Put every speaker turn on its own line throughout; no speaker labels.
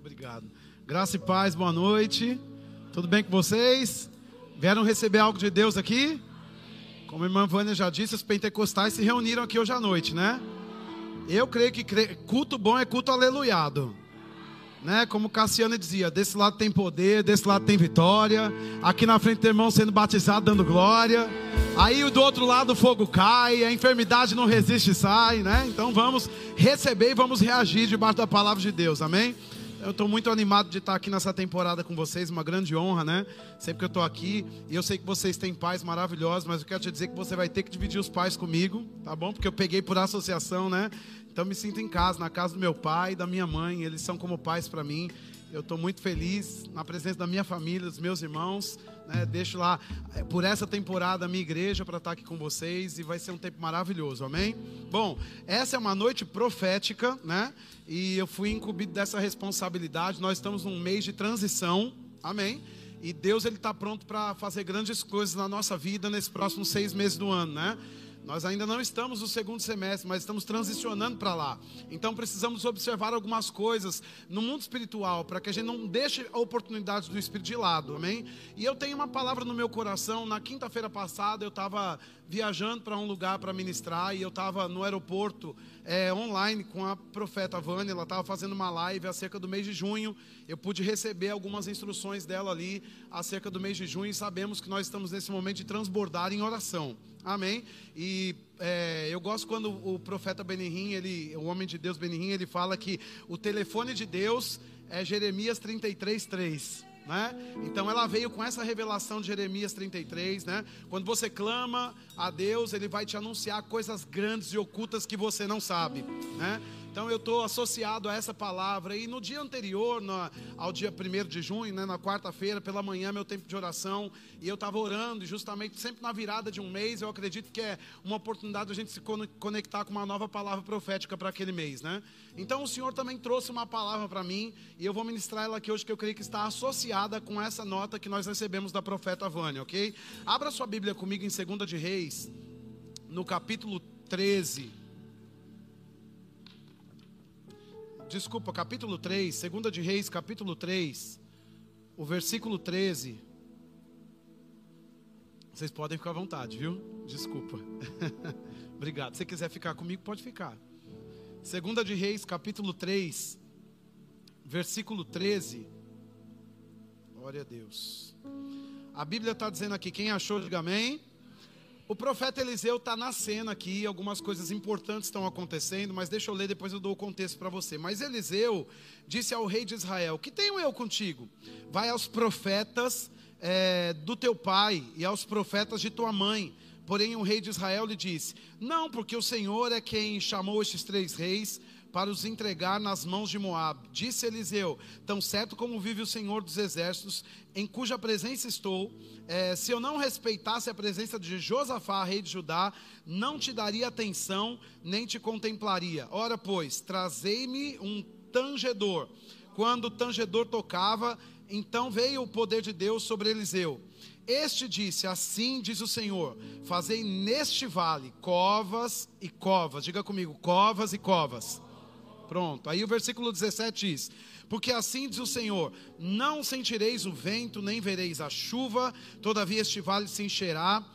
Obrigado. Graça e paz, boa noite. Tudo bem com vocês? Vieram receber algo de Deus aqui? Como a irmã Vânia já disse, os pentecostais se reuniram aqui hoje à noite, né? Eu creio que culto bom é culto aleluiado. Né? Como Cassiano dizia, desse lado tem poder, desse lado tem vitória. Aqui na frente tem irmão sendo batizado, dando glória. Aí do outro lado o fogo cai, a enfermidade não resiste e sai, né? Então vamos receber e vamos reagir debaixo da palavra de Deus, amém? Eu estou muito animado de estar aqui nessa temporada com vocês, uma grande honra, né? Sempre que eu estou aqui, e eu sei que vocês têm pais maravilhosos, mas eu quero te dizer que você vai ter que dividir os pais comigo, tá bom? Porque eu peguei por associação, né? Então me sinto em casa, na casa do meu pai e da minha mãe, eles são como pais para mim. Eu estou muito feliz na presença da minha família, dos meus irmãos. Né? Deixo lá eh, por essa temporada a minha igreja para estar aqui com vocês e vai ser um tempo maravilhoso, amém? Bom, essa é uma noite profética, né? E eu fui incumbido dessa responsabilidade. Nós estamos num mês de transição, amém? E Deus ele está pronto para fazer grandes coisas na nossa vida nesses próximos seis meses do ano, né? Nós ainda não estamos no segundo semestre, mas estamos transicionando para lá. Então precisamos observar algumas coisas no mundo espiritual para que a gente não deixe a oportunidade do Espírito de lado, amém? E eu tenho uma palavra no meu coração. Na quinta-feira passada eu estava viajando para um lugar para ministrar e eu estava no aeroporto é, online com a profeta Vânia. Ela estava fazendo uma live acerca do mês de junho. Eu pude receber algumas instruções dela ali acerca do mês de junho e sabemos que nós estamos nesse momento de transbordar em oração. Amém? E é, eu gosto quando o profeta Benihim, ele, o homem de Deus Benihim, ele fala que o telefone de Deus é Jeremias 33, 3. Né? Então ela veio com essa revelação de Jeremias 33, né? Quando você clama a Deus, ele vai te anunciar coisas grandes e ocultas que você não sabe, né? Então eu estou associado a essa palavra. E no dia anterior, no, ao dia 1 de junho, né, na quarta-feira, pela manhã, meu tempo de oração, e eu estava orando, justamente sempre na virada de um mês, eu acredito que é uma oportunidade de a gente se conectar com uma nova palavra profética para aquele mês, né? Então o Senhor também trouxe uma palavra para mim, e eu vou ministrar ela aqui hoje, que eu creio que está associada com essa nota que nós recebemos da profeta Vânia, ok? Abra sua Bíblia comigo em 2 de Reis, no capítulo 13. Desculpa, capítulo 3, segunda de Reis, capítulo 3, o versículo 13. Vocês podem ficar à vontade, viu? Desculpa. Obrigado. Se quiser ficar comigo, pode ficar. Segunda de Reis, capítulo 3, versículo 13. Glória a Deus. A Bíblia está dizendo aqui, quem achou, diga amém. O profeta Eliseu está na cena aqui, algumas coisas importantes estão acontecendo, mas deixa eu ler, depois eu dou o contexto para você. Mas Eliseu disse ao rei de Israel: Que tenho eu contigo? Vai aos profetas é, do teu pai e aos profetas de tua mãe. Porém, o rei de Israel lhe disse: Não, porque o Senhor é quem chamou estes três reis para os entregar nas mãos de Moabe. Disse Eliseu: Tão certo como vive o Senhor dos exércitos, em cuja presença estou, é, se eu não respeitasse a presença de Josafá, rei de Judá, não te daria atenção, nem te contemplaria. Ora, pois, trazei-me um tangedor. Quando o tangedor tocava, então veio o poder de Deus sobre Eliseu. Este disse: Assim diz o Senhor: Fazei neste vale covas e covas. Diga comigo: covas e covas Pronto. Aí o versículo 17 diz: Porque assim diz o Senhor: Não sentireis o vento, nem vereis a chuva, todavia este vale se encherá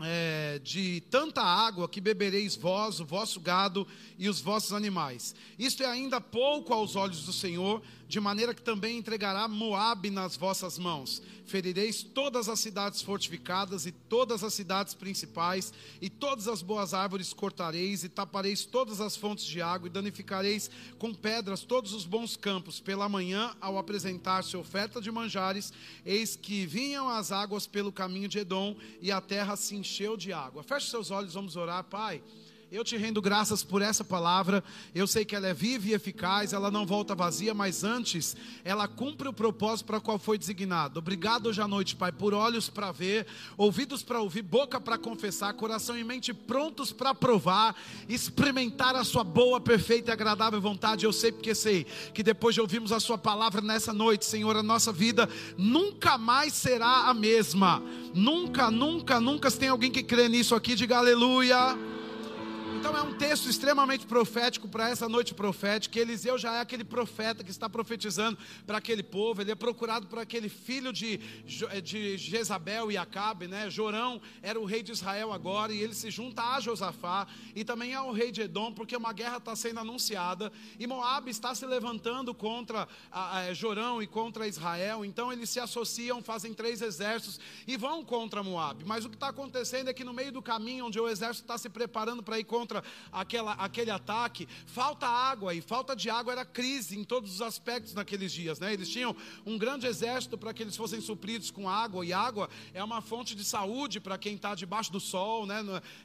é, de tanta água que bebereis vós, o vosso gado e os vossos animais. Isto é ainda pouco aos olhos do Senhor, de maneira que também entregará Moabe nas vossas mãos. Ferireis todas as cidades fortificadas e todas as cidades principais, e todas as boas árvores cortareis, e tapareis todas as fontes de água, e danificareis com pedras todos os bons campos. Pela manhã, ao apresentar-se oferta de manjares, eis que vinham as águas pelo caminho de Edom, e a terra se encheu de água. Feche seus olhos, vamos orar, Pai. Eu te rendo graças por essa palavra. Eu sei que ela é viva e eficaz, ela não volta vazia, mas antes ela cumpre o propósito para qual foi designado. Obrigado hoje à noite, Pai, por olhos para ver, ouvidos para ouvir, boca para confessar, coração e mente prontos para provar, experimentar a sua boa, perfeita e agradável vontade. Eu sei porque sei que depois de ouvirmos a sua palavra nessa noite, Senhor, a nossa vida nunca mais será a mesma. Nunca, nunca, nunca. Se tem alguém que crê nisso aqui, diga aleluia. Então é um texto extremamente profético para essa noite profética. Eliseu já é aquele profeta que está profetizando para aquele povo. Ele é procurado por aquele filho de, de Jezabel e Acabe, né? Jorão era o rei de Israel agora e ele se junta a Josafá e também ao rei de Edom, porque uma guerra está sendo anunciada e Moab está se levantando contra a, a, Jorão e contra Israel. Então eles se associam, fazem três exércitos e vão contra Moab. Mas o que está acontecendo é que no meio do caminho onde o exército está se preparando para ir contra aquela, aquele ataque, falta água, e falta de água era crise em todos os aspectos naqueles dias. Né? Eles tinham um grande exército para que eles fossem supridos com água, e água é uma fonte de saúde para quem está debaixo do sol, né?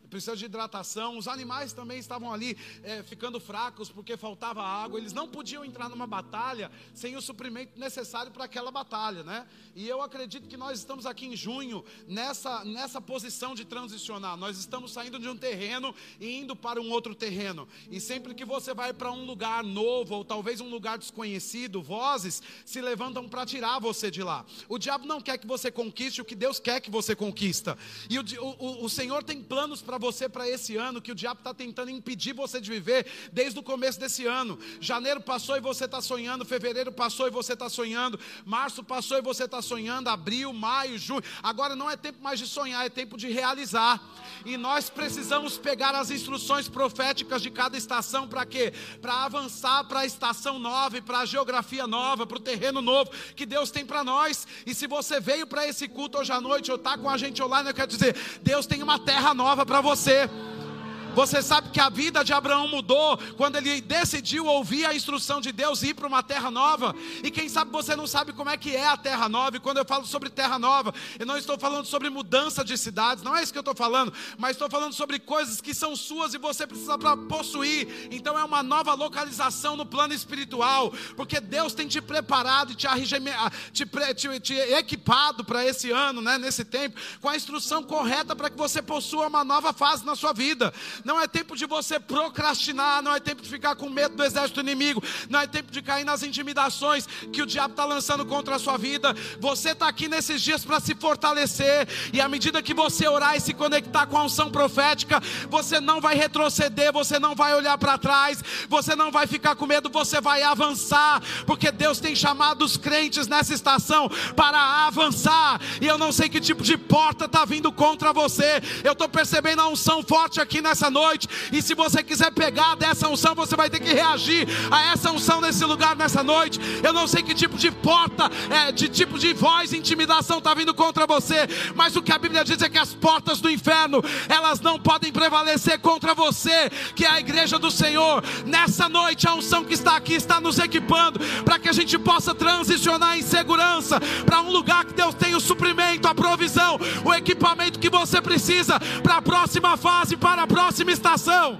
precisa de hidratação. Os animais também estavam ali é, ficando fracos porque faltava água. Eles não podiam entrar numa batalha sem o suprimento necessário para aquela batalha. Né? E eu acredito que nós estamos aqui em junho nessa, nessa posição de transicionar. Nós estamos saindo de um terreno e indo para um outro terreno. E sempre que você vai para um lugar novo, ou talvez um lugar desconhecido, vozes se levantam para tirar você de lá. O diabo não quer que você conquiste o que Deus quer que você conquista. E o, o, o Senhor tem planos para você para esse ano que o diabo está tentando impedir você de viver desde o começo desse ano. Janeiro passou e você está sonhando, fevereiro passou e você está sonhando, março passou e você está sonhando, abril, maio, junho. Agora não é tempo mais de sonhar, é tempo de realizar. E nós precisamos pegar as instruções proféticas de cada estação para quê? Para avançar para a estação nova e para a geografia nova, para o terreno novo que Deus tem para nós. E se você veio para esse culto hoje à noite ou está com a gente online, eu quero dizer, Deus tem uma terra nova para você. Você sabe que a vida de Abraão mudou quando ele decidiu ouvir a instrução de Deus e ir para uma terra nova. E quem sabe você não sabe como é que é a terra nova. E quando eu falo sobre terra nova, eu não estou falando sobre mudança de cidades, não é isso que eu estou falando, mas estou falando sobre coisas que são suas e você precisa para possuir. Então é uma nova localização no plano espiritual, porque Deus tem te preparado e te, te, te, te equipado para esse ano, né, nesse tempo, com a instrução correta para que você possua uma nova fase na sua vida. Não é tempo de você procrastinar, não é tempo de ficar com medo do exército inimigo, não é tempo de cair nas intimidações que o diabo está lançando contra a sua vida. Você está aqui nesses dias para se fortalecer, e à medida que você orar e se conectar com a unção profética, você não vai retroceder, você não vai olhar para trás, você não vai ficar com medo, você vai avançar, porque Deus tem chamado os crentes nessa estação para avançar, e eu não sei que tipo de porta está vindo contra você, eu estou percebendo a unção forte aqui nessa noite. E se você quiser pegar dessa unção, você vai ter que reagir a essa unção nesse lugar nessa noite. Eu não sei que tipo de porta, é, de tipo de voz, intimidação está vindo contra você, mas o que a Bíblia diz é que as portas do inferno elas não podem prevalecer contra você, que é a igreja do Senhor. Nessa noite, a unção que está aqui está nos equipando para que a gente possa transicionar em segurança para um lugar que Deus tem o suprimento, a provisão, o equipamento que você precisa para a próxima fase, para a próxima estação.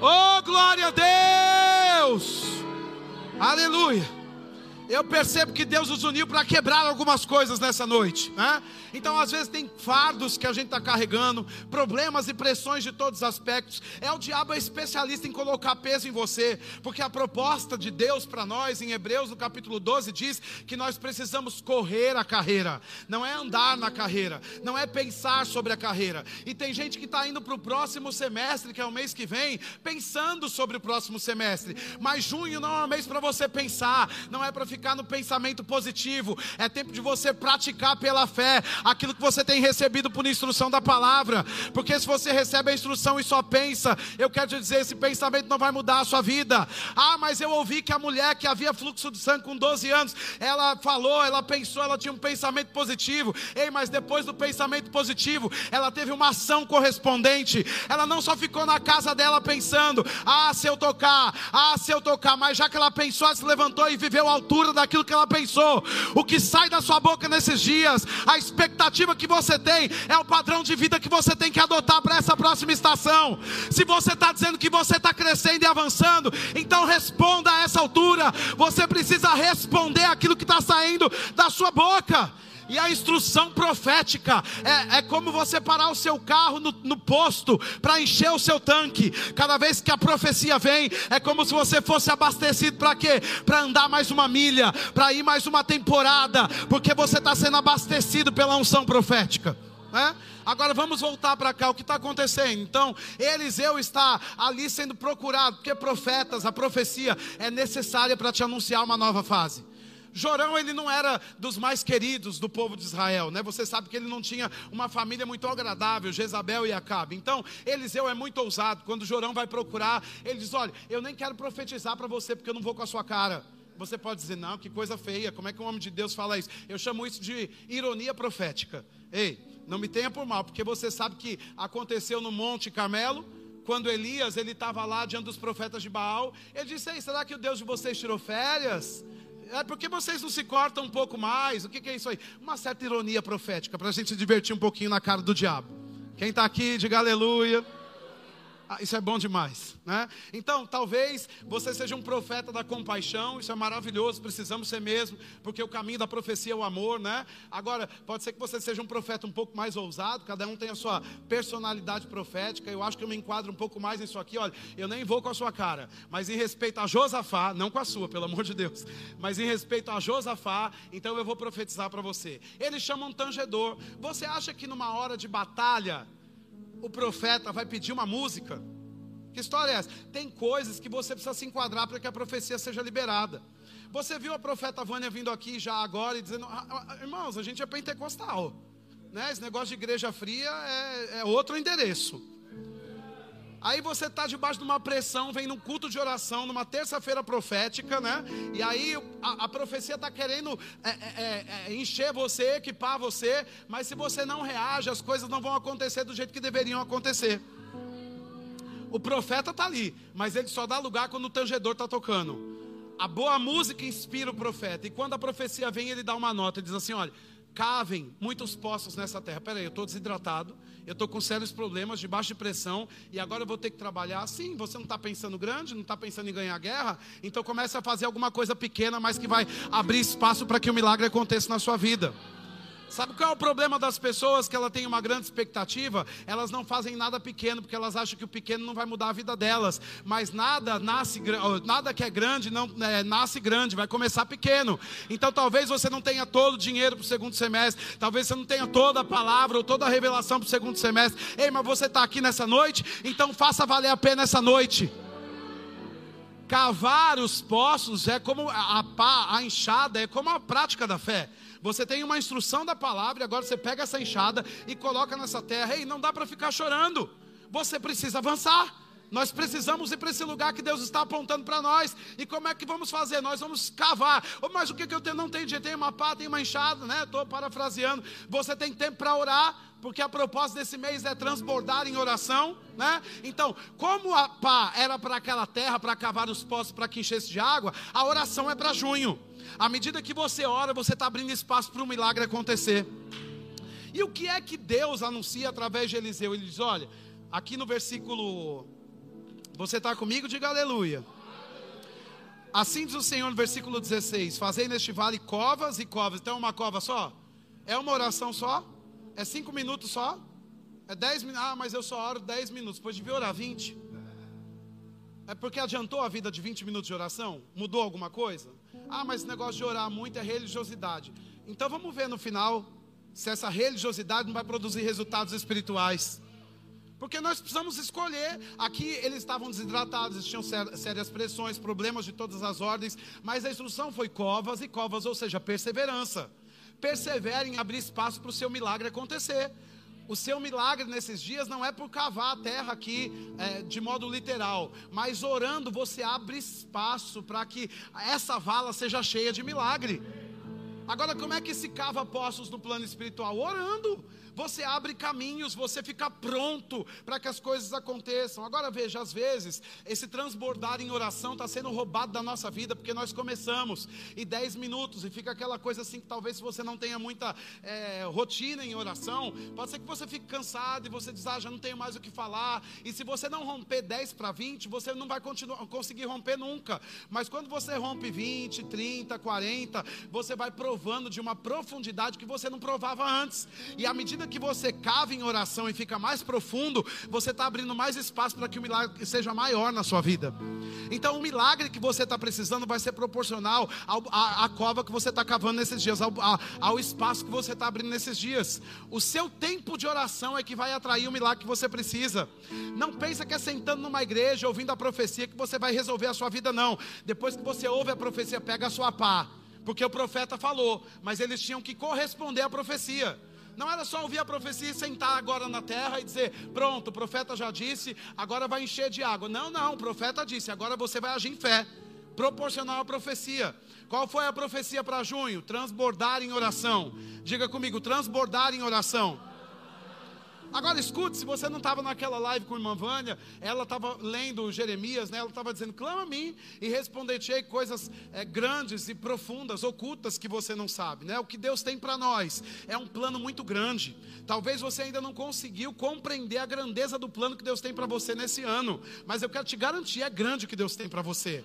Oh, glória a Deus! Aleluia! Eu percebo que Deus nos uniu para quebrar algumas coisas nessa noite. Né? Então, às vezes, tem fardos que a gente está carregando, problemas e pressões de todos os aspectos. É o diabo é especialista em colocar peso em você, porque a proposta de Deus para nós, em Hebreus, no capítulo 12, diz que nós precisamos correr a carreira, não é andar na carreira, não é pensar sobre a carreira. E tem gente que está indo para o próximo semestre, que é o mês que vem, pensando sobre o próximo semestre. Mas junho não é um mês para você pensar, não é para ficar ficar no pensamento positivo, é tempo de você praticar pela fé aquilo que você tem recebido por instrução da palavra, porque se você recebe a instrução e só pensa, eu quero te dizer, esse pensamento não vai mudar a sua vida. Ah, mas eu ouvi que a mulher que havia fluxo de sangue com 12 anos, ela falou, ela pensou, ela tinha um pensamento positivo. Ei, mas depois do pensamento positivo, ela teve uma ação correspondente. Ela não só ficou na casa dela pensando, ah, se eu tocar, ah, se eu tocar, mas já que ela pensou, ela se levantou e viveu a altura daquilo que ela pensou. O que sai da sua boca nesses dias, a expectativa que você tem, é o padrão de vida que você tem que adotar para essa próxima estação. Se você está dizendo que você está crescendo e avançando, então responda a essa altura. Você precisa responder aquilo que está saindo da sua boca. E a instrução profética é, é como você parar o seu carro no, no posto para encher o seu tanque. Cada vez que a profecia vem, é como se você fosse abastecido para quê? Para andar mais uma milha, para ir mais uma temporada, porque você está sendo abastecido pela unção profética. Né? Agora vamos voltar para cá, o que está acontecendo? Então, Eliseu está ali sendo procurado, porque profetas, a profecia é necessária para te anunciar uma nova fase. Jorão, ele não era dos mais queridos do povo de Israel, né? Você sabe que ele não tinha uma família muito agradável, Jezabel e Acabe. Então, Eliseu é muito ousado. Quando Jorão vai procurar, ele diz: Olha, eu nem quero profetizar para você, porque eu não vou com a sua cara. Você pode dizer, não, que coisa feia, como é que um homem de Deus fala isso? Eu chamo isso de ironia profética. Ei, não me tenha por mal, porque você sabe que aconteceu no Monte Carmelo, quando Elias ele estava lá diante dos profetas de Baal, ele disse: Ei, será que o Deus de vocês tirou férias? É porque vocês não se cortam um pouco mais? O que, que é isso aí? Uma certa ironia profética, para a gente se divertir um pouquinho na cara do diabo. Quem está aqui, diga aleluia. Ah, isso é bom demais, né? Então, talvez você seja um profeta da compaixão, isso é maravilhoso, precisamos ser mesmo, porque o caminho da profecia é o amor, né? Agora, pode ser que você seja um profeta um pouco mais ousado, cada um tem a sua personalidade profética. Eu acho que eu me enquadro um pouco mais nisso aqui. Olha, eu nem vou com a sua cara, mas em respeito a Josafá, não com a sua, pelo amor de Deus, mas em respeito a Josafá, então eu vou profetizar para você. Eles chamam tangedor. Você acha que numa hora de batalha, o profeta vai pedir uma música? Que história é essa? Tem coisas que você precisa se enquadrar para que a profecia seja liberada. Você viu a profeta Vânia vindo aqui já agora e dizendo: ah, ah, irmãos, a gente é pentecostal. Né? Esse negócio de igreja fria é, é outro endereço. Aí você está debaixo de uma pressão, vem num culto de oração, numa terça-feira profética, né? E aí a, a profecia está querendo é, é, é, é, encher você, equipar você, mas se você não reage, as coisas não vão acontecer do jeito que deveriam acontecer. O profeta está ali, mas ele só dá lugar quando o tangedor está tocando. A boa música inspira o profeta, e quando a profecia vem, ele dá uma nota, ele diz assim: olha, cavem muitos poços nessa terra. Peraí, eu estou desidratado, eu estou com sérios problemas, de baixa pressão, e agora eu vou ter que trabalhar. Sim, você não está pensando grande, não está pensando em ganhar guerra, então comece a fazer alguma coisa pequena, mas que vai abrir espaço para que o milagre aconteça na sua vida. Sabe qual é o problema das pessoas que ela tem uma grande expectativa? Elas não fazem nada pequeno porque elas acham que o pequeno não vai mudar a vida delas. Mas nada nasce nada que é grande não é, nasce grande, vai começar pequeno. Então talvez você não tenha todo o dinheiro para o segundo semestre, talvez você não tenha toda a palavra ou toda a revelação para o segundo semestre. Ei, mas você está aqui nessa noite, então faça valer a pena essa noite. Cavar os poços é como a pá, a enxada, é como a prática da fé. Você tem uma instrução da palavra e agora você pega essa enxada e coloca nessa terra. E não dá para ficar chorando. Você precisa avançar. Nós precisamos ir para esse lugar que Deus está apontando para nós. E como é que vamos fazer? Nós vamos cavar. Mas o que, que eu tenho? Não tenho jeito, tem uma pá, tem uma enxada, né? Estou parafraseando. Você tem tempo para orar, porque a propósito desse mês é transbordar em oração, né? Então, como a pá era para aquela terra, para cavar os poços, para que enchesse de água, a oração é para junho. À medida que você ora, você está abrindo espaço para um milagre acontecer. E o que é que Deus anuncia através de Eliseu? Ele diz: olha, aqui no versículo. Você está comigo? Diga aleluia. Assim diz o Senhor no versículo 16: Fazei neste vale covas e covas. Então, é uma cova só? É uma oração só? É cinco minutos só? É dez minutos? Ah, mas eu só oro dez minutos. Depois devia orar vinte. É porque adiantou a vida de 20 minutos de oração? Mudou alguma coisa? Ah, mas esse negócio de orar muito é religiosidade. Então vamos ver no final se essa religiosidade não vai produzir resultados espirituais. Porque nós precisamos escolher. Aqui eles estavam desidratados, existiam sérias pressões, problemas de todas as ordens, mas a instrução foi covas e covas, ou seja, perseverança. Persevere em abrir espaço para o seu milagre acontecer. O seu milagre nesses dias não é por cavar a terra aqui é, de modo literal, mas orando você abre espaço para que essa vala seja cheia de milagre. Agora, como é que se cava poços no plano espiritual? Orando você abre caminhos, você fica pronto para que as coisas aconteçam. Agora veja, às vezes, esse transbordar em oração está sendo roubado da nossa vida, porque nós começamos e 10 minutos, e fica aquela coisa assim que talvez se você não tenha muita é, rotina em oração, pode ser que você fique cansado e você diz, ah, já não tenho mais o que falar. E se você não romper 10 para 20, você não vai conseguir romper nunca. Mas quando você rompe 20, 30, 40, você vai provando de uma profundidade que você não provava antes. E à medida que você cava em oração e fica mais profundo, você está abrindo mais espaço para que o milagre seja maior na sua vida. Então, o milagre que você está precisando vai ser proporcional à cova que você está cavando nesses dias, ao, ao espaço que você está abrindo nesses dias. O seu tempo de oração é que vai atrair o milagre que você precisa. Não pensa que é sentando numa igreja, ouvindo a profecia, que você vai resolver a sua vida, não. Depois que você ouve a profecia, pega a sua pá porque o profeta falou, mas eles tinham que corresponder à profecia. Não era só ouvir a profecia e sentar agora na terra e dizer: Pronto, o profeta já disse, agora vai encher de água. Não, não, o profeta disse, agora você vai agir em fé, proporcional à profecia. Qual foi a profecia para junho? Transbordar em oração. Diga comigo: transbordar em oração. Agora escute, se você não estava naquela live com a irmã Vânia, ela estava lendo Jeremias, né? ela estava dizendo, clama a mim e responder-te coisas é, grandes e profundas, ocultas que você não sabe. Né? O que Deus tem para nós é um plano muito grande. Talvez você ainda não conseguiu compreender a grandeza do plano que Deus tem para você nesse ano, mas eu quero te garantir, é grande o que Deus tem para você.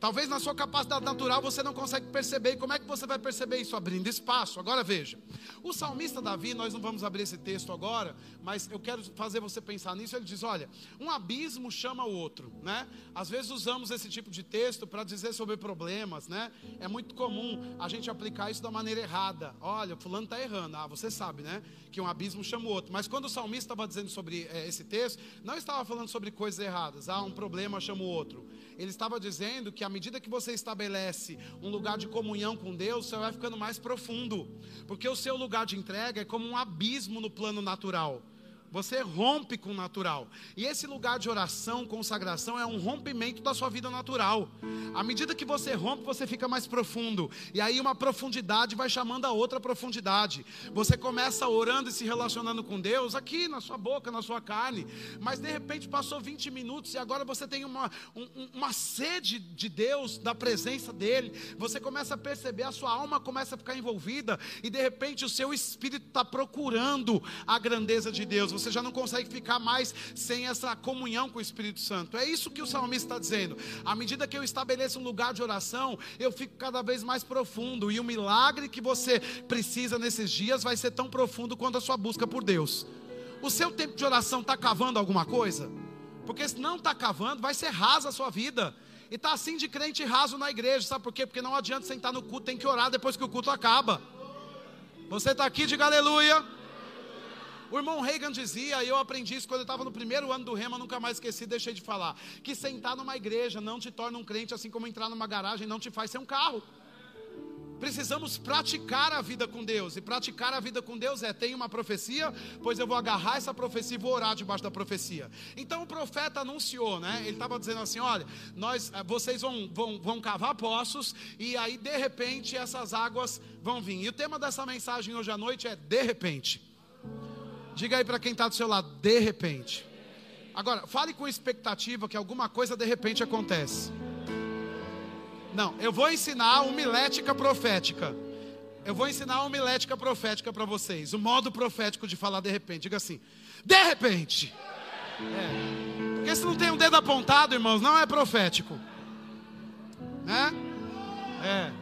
Talvez na sua capacidade natural você não consegue perceber. E como é que você vai perceber isso? Abrindo espaço. Agora veja. O salmista Davi, nós não vamos abrir esse texto agora, mas eu quero fazer você pensar nisso. Ele diz: olha, um abismo chama o outro, né? Às vezes usamos esse tipo de texto para dizer sobre problemas, né? É muito comum a gente aplicar isso da maneira errada. Olha, fulano está errando. Ah, você sabe, né? Que um abismo chama o outro. Mas quando o salmista estava dizendo sobre é, esse texto, não estava falando sobre coisas erradas. Ah, um problema chama o outro. Ele estava dizendo que à medida que você estabelece um lugar de comunhão com Deus, você vai ficando mais profundo, porque o seu lugar de entrega é como um abismo no plano natural. Você rompe com o natural. E esse lugar de oração, consagração, é um rompimento da sua vida natural. À medida que você rompe, você fica mais profundo. E aí uma profundidade vai chamando a outra profundidade. Você começa orando e se relacionando com Deus aqui na sua boca, na sua carne. Mas de repente passou 20 minutos e agora você tem uma, um, uma sede de Deus, da presença dEle. Você começa a perceber, a sua alma começa a ficar envolvida. E de repente o seu espírito está procurando a grandeza de Deus você já não consegue ficar mais sem essa comunhão com o Espírito Santo. É isso que o salmista está dizendo. À medida que eu estabeleço um lugar de oração, eu fico cada vez mais profundo. E o milagre que você precisa nesses dias vai ser tão profundo quanto a sua busca por Deus. O seu tempo de oração está cavando alguma coisa? Porque se não está cavando, vai ser rasa a sua vida. E está assim de crente raso na igreja, sabe por quê? Porque não adianta sentar no culto, tem que orar depois que o culto acaba. Você está aqui, diga aleluia. O irmão Reagan dizia, e eu aprendi isso quando eu estava no primeiro ano do Rema, nunca mais esqueci, deixei de falar, que sentar numa igreja não te torna um crente, assim como entrar numa garagem não te faz ser um carro. Precisamos praticar a vida com Deus. E praticar a vida com Deus é: tem uma profecia, pois eu vou agarrar essa profecia e vou orar debaixo da profecia. Então o profeta anunciou, né? Ele estava dizendo assim: olha, nós, eh, vocês vão, vão, vão cavar poços, e aí de repente essas águas vão vir. E o tema dessa mensagem hoje à noite é: de repente. Diga aí para quem está do seu lado, de repente. Agora, fale com expectativa que alguma coisa de repente acontece. Não, eu vou ensinar homilética profética. Eu vou ensinar homilética profética para vocês. O modo profético de falar de repente. Diga assim: de repente. É. Porque se não tem um dedo apontado, irmãos, não é profético. Né? É.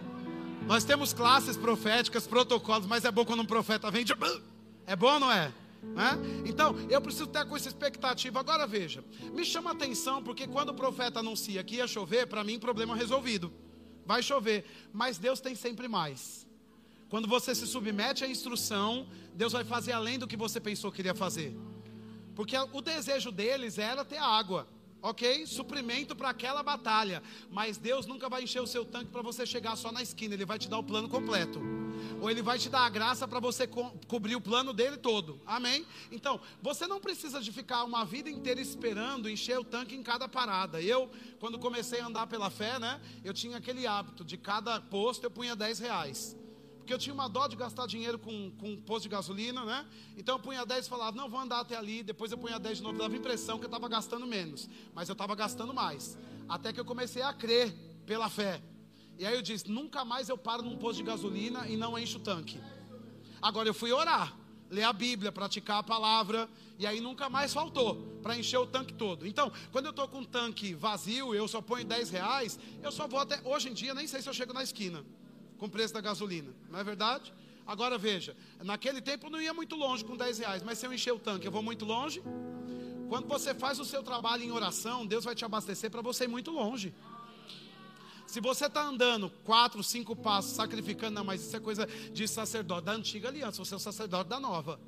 Nós temos classes proféticas, protocolos, mas é bom quando um profeta vem de. É bom ou não é? Né? Então, eu preciso ter com essa expectativa. Agora veja, me chama a atenção porque quando o profeta anuncia que ia chover, para mim, problema resolvido. Vai chover, mas Deus tem sempre mais. Quando você se submete à instrução, Deus vai fazer além do que você pensou que iria fazer. Porque o desejo deles era ter água ok? Suprimento para aquela batalha. Mas Deus nunca vai encher o seu tanque para você chegar só na esquina, Ele vai te dar o plano completo. Ou Ele vai te dar a graça para você co cobrir o plano dele todo. Amém? Então, você não precisa de ficar uma vida inteira esperando encher o tanque em cada parada. Eu, quando comecei a andar pela fé, né? Eu tinha aquele hábito de cada posto eu punha 10 reais. Porque eu tinha uma dó de gastar dinheiro com, com um posto de gasolina, né? Então eu punha 10 e falava, não, vou andar até ali. Depois eu punha 10 de novo, dava impressão que eu estava gastando menos. Mas eu estava gastando mais. Até que eu comecei a crer pela fé. E aí eu disse, nunca mais eu paro num posto de gasolina e não encho o tanque. Agora eu fui orar, ler a Bíblia, praticar a palavra. E aí nunca mais faltou para encher o tanque todo. Então, quando eu estou com um tanque vazio, eu só ponho 10 reais, eu só vou até. Hoje em dia, nem sei se eu chego na esquina. Com o preço da gasolina, não é verdade? Agora veja, naquele tempo eu não ia muito longe com 10 reais, mas se eu encher o tanque, eu vou muito longe? Quando você faz o seu trabalho em oração, Deus vai te abastecer para você ir muito longe. Se você está andando quatro, cinco passos, sacrificando, não, mas isso é coisa de sacerdote da antiga aliança, você é o sacerdote da nova.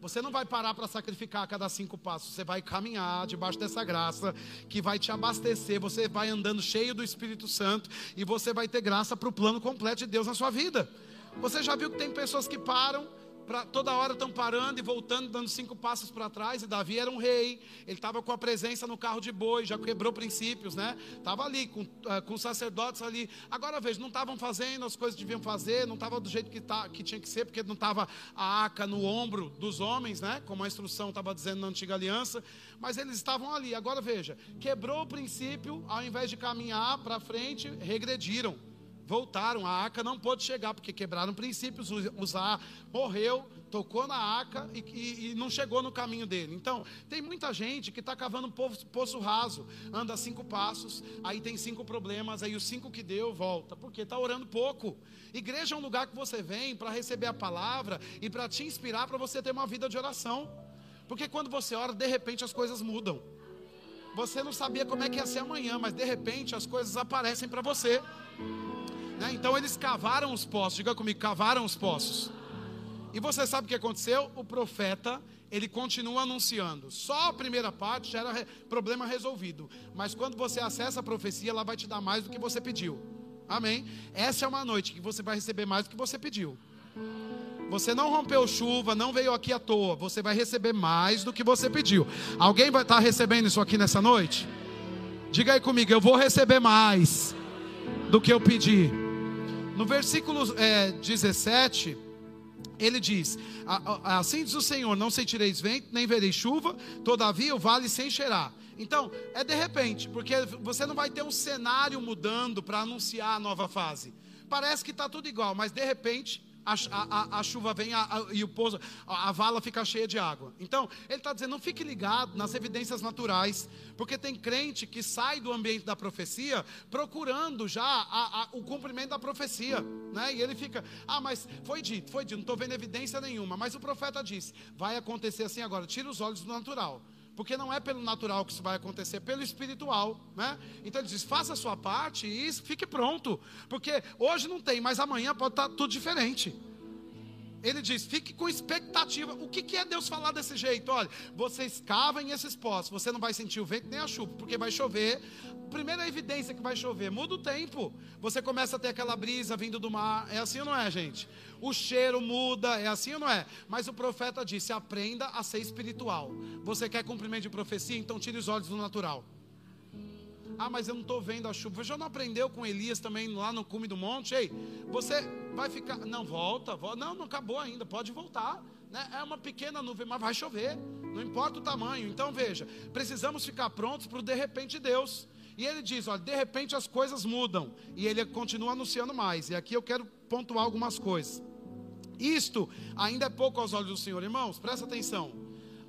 Você não vai parar para sacrificar a cada cinco passos, você vai caminhar debaixo dessa graça que vai te abastecer. Você vai andando cheio do Espírito Santo e você vai ter graça para o plano completo de Deus na sua vida. Você já viu que tem pessoas que param pra, toda hora estão parando e voltando, dando cinco passos para trás. E Davi era um rei, ele estava com a presença no carro de boi, já quebrou princípios, né? Estava ali com, uh, com sacerdotes ali. Agora veja, não estavam fazendo as coisas que deviam fazer, não estava do jeito que, tá, que tinha que ser, porque não estava a aca no ombro dos homens, né? Como a instrução estava dizendo na antiga aliança. Mas eles estavam ali. Agora veja, quebrou o princípio, ao invés de caminhar para frente, regrediram voltaram. A arca não pôde chegar, porque quebraram princípios. Usar morreu, tocou na arca e, e, e, não chegou no caminho dele. Então, tem muita gente que está cavando poço, poço, raso, anda cinco passos, aí tem cinco problemas, aí os cinco que deu, volta, porque está orando pouco. Igreja é um lugar que você vem para receber a palavra e para te inspirar para você ter uma vida de oração. Porque quando você ora, de repente as coisas mudam. Você não sabia como é que ia ser amanhã, mas de repente as coisas aparecem para você. Né? Então eles cavaram os poços, diga comigo, cavaram os poços. E você sabe o que aconteceu? O profeta, ele continua anunciando. Só a primeira parte já era problema resolvido. Mas quando você acessa a profecia, ela vai te dar mais do que você pediu. Amém? Essa é uma noite que você vai receber mais do que você pediu. Você não rompeu chuva, não veio aqui à toa. Você vai receber mais do que você pediu. Alguém vai estar recebendo isso aqui nessa noite? Diga aí comigo, eu vou receber mais do que eu pedi. No versículo é, 17, ele diz: Assim diz o Senhor: Não sentireis vento, nem vereis chuva, todavia o vale se encherá. Então, é de repente, porque você não vai ter um cenário mudando para anunciar a nova fase. Parece que está tudo igual, mas de repente a, a, a, chuva vem a, e o pouso, a, vala fica cheia de água. Então, ele está dizendo: não fique ligado nas evidências naturais, porque tem crente que sai do ambiente da profecia procurando já o cumprimento da profecia, né? E ele fica: ah, mas foi dito, foi dito, não estou vendo evidência nenhuma. Mas o profeta disse: vai acontecer assim agora, tira os olhos do natural. Porque não é pelo natural que isso vai acontecer, é pelo espiritual, né? Então ele diz: faça a sua parte e fique pronto. Porque hoje não tem, mas amanhã pode estar tudo diferente. Ele diz: fique com expectativa. O que, que é Deus falar desse jeito? Olha, vocês cavem esses poços, você não vai sentir o vento nem a chuva, porque vai chover. Primeira evidência que vai chover, muda o tempo. Você começa a ter aquela brisa vindo do mar. É assim ou não é, gente? O cheiro muda, é assim ou não é? Mas o profeta disse: aprenda a ser espiritual. Você quer cumprimento de profecia? Então tire os olhos do natural. Ah, mas eu não estou vendo a chuva. Já não aprendeu com Elias também lá no cume do monte? Ei, você vai ficar. Não, volta, volta. Não, não acabou ainda, pode voltar. Né? É uma pequena nuvem, mas vai chover. Não importa o tamanho. Então veja, precisamos ficar prontos para o de repente de Deus. E ele diz: olha, de repente as coisas mudam. E ele continua anunciando mais. E aqui eu quero pontuar algumas coisas. Isto ainda é pouco aos olhos do Senhor, irmãos, presta atenção.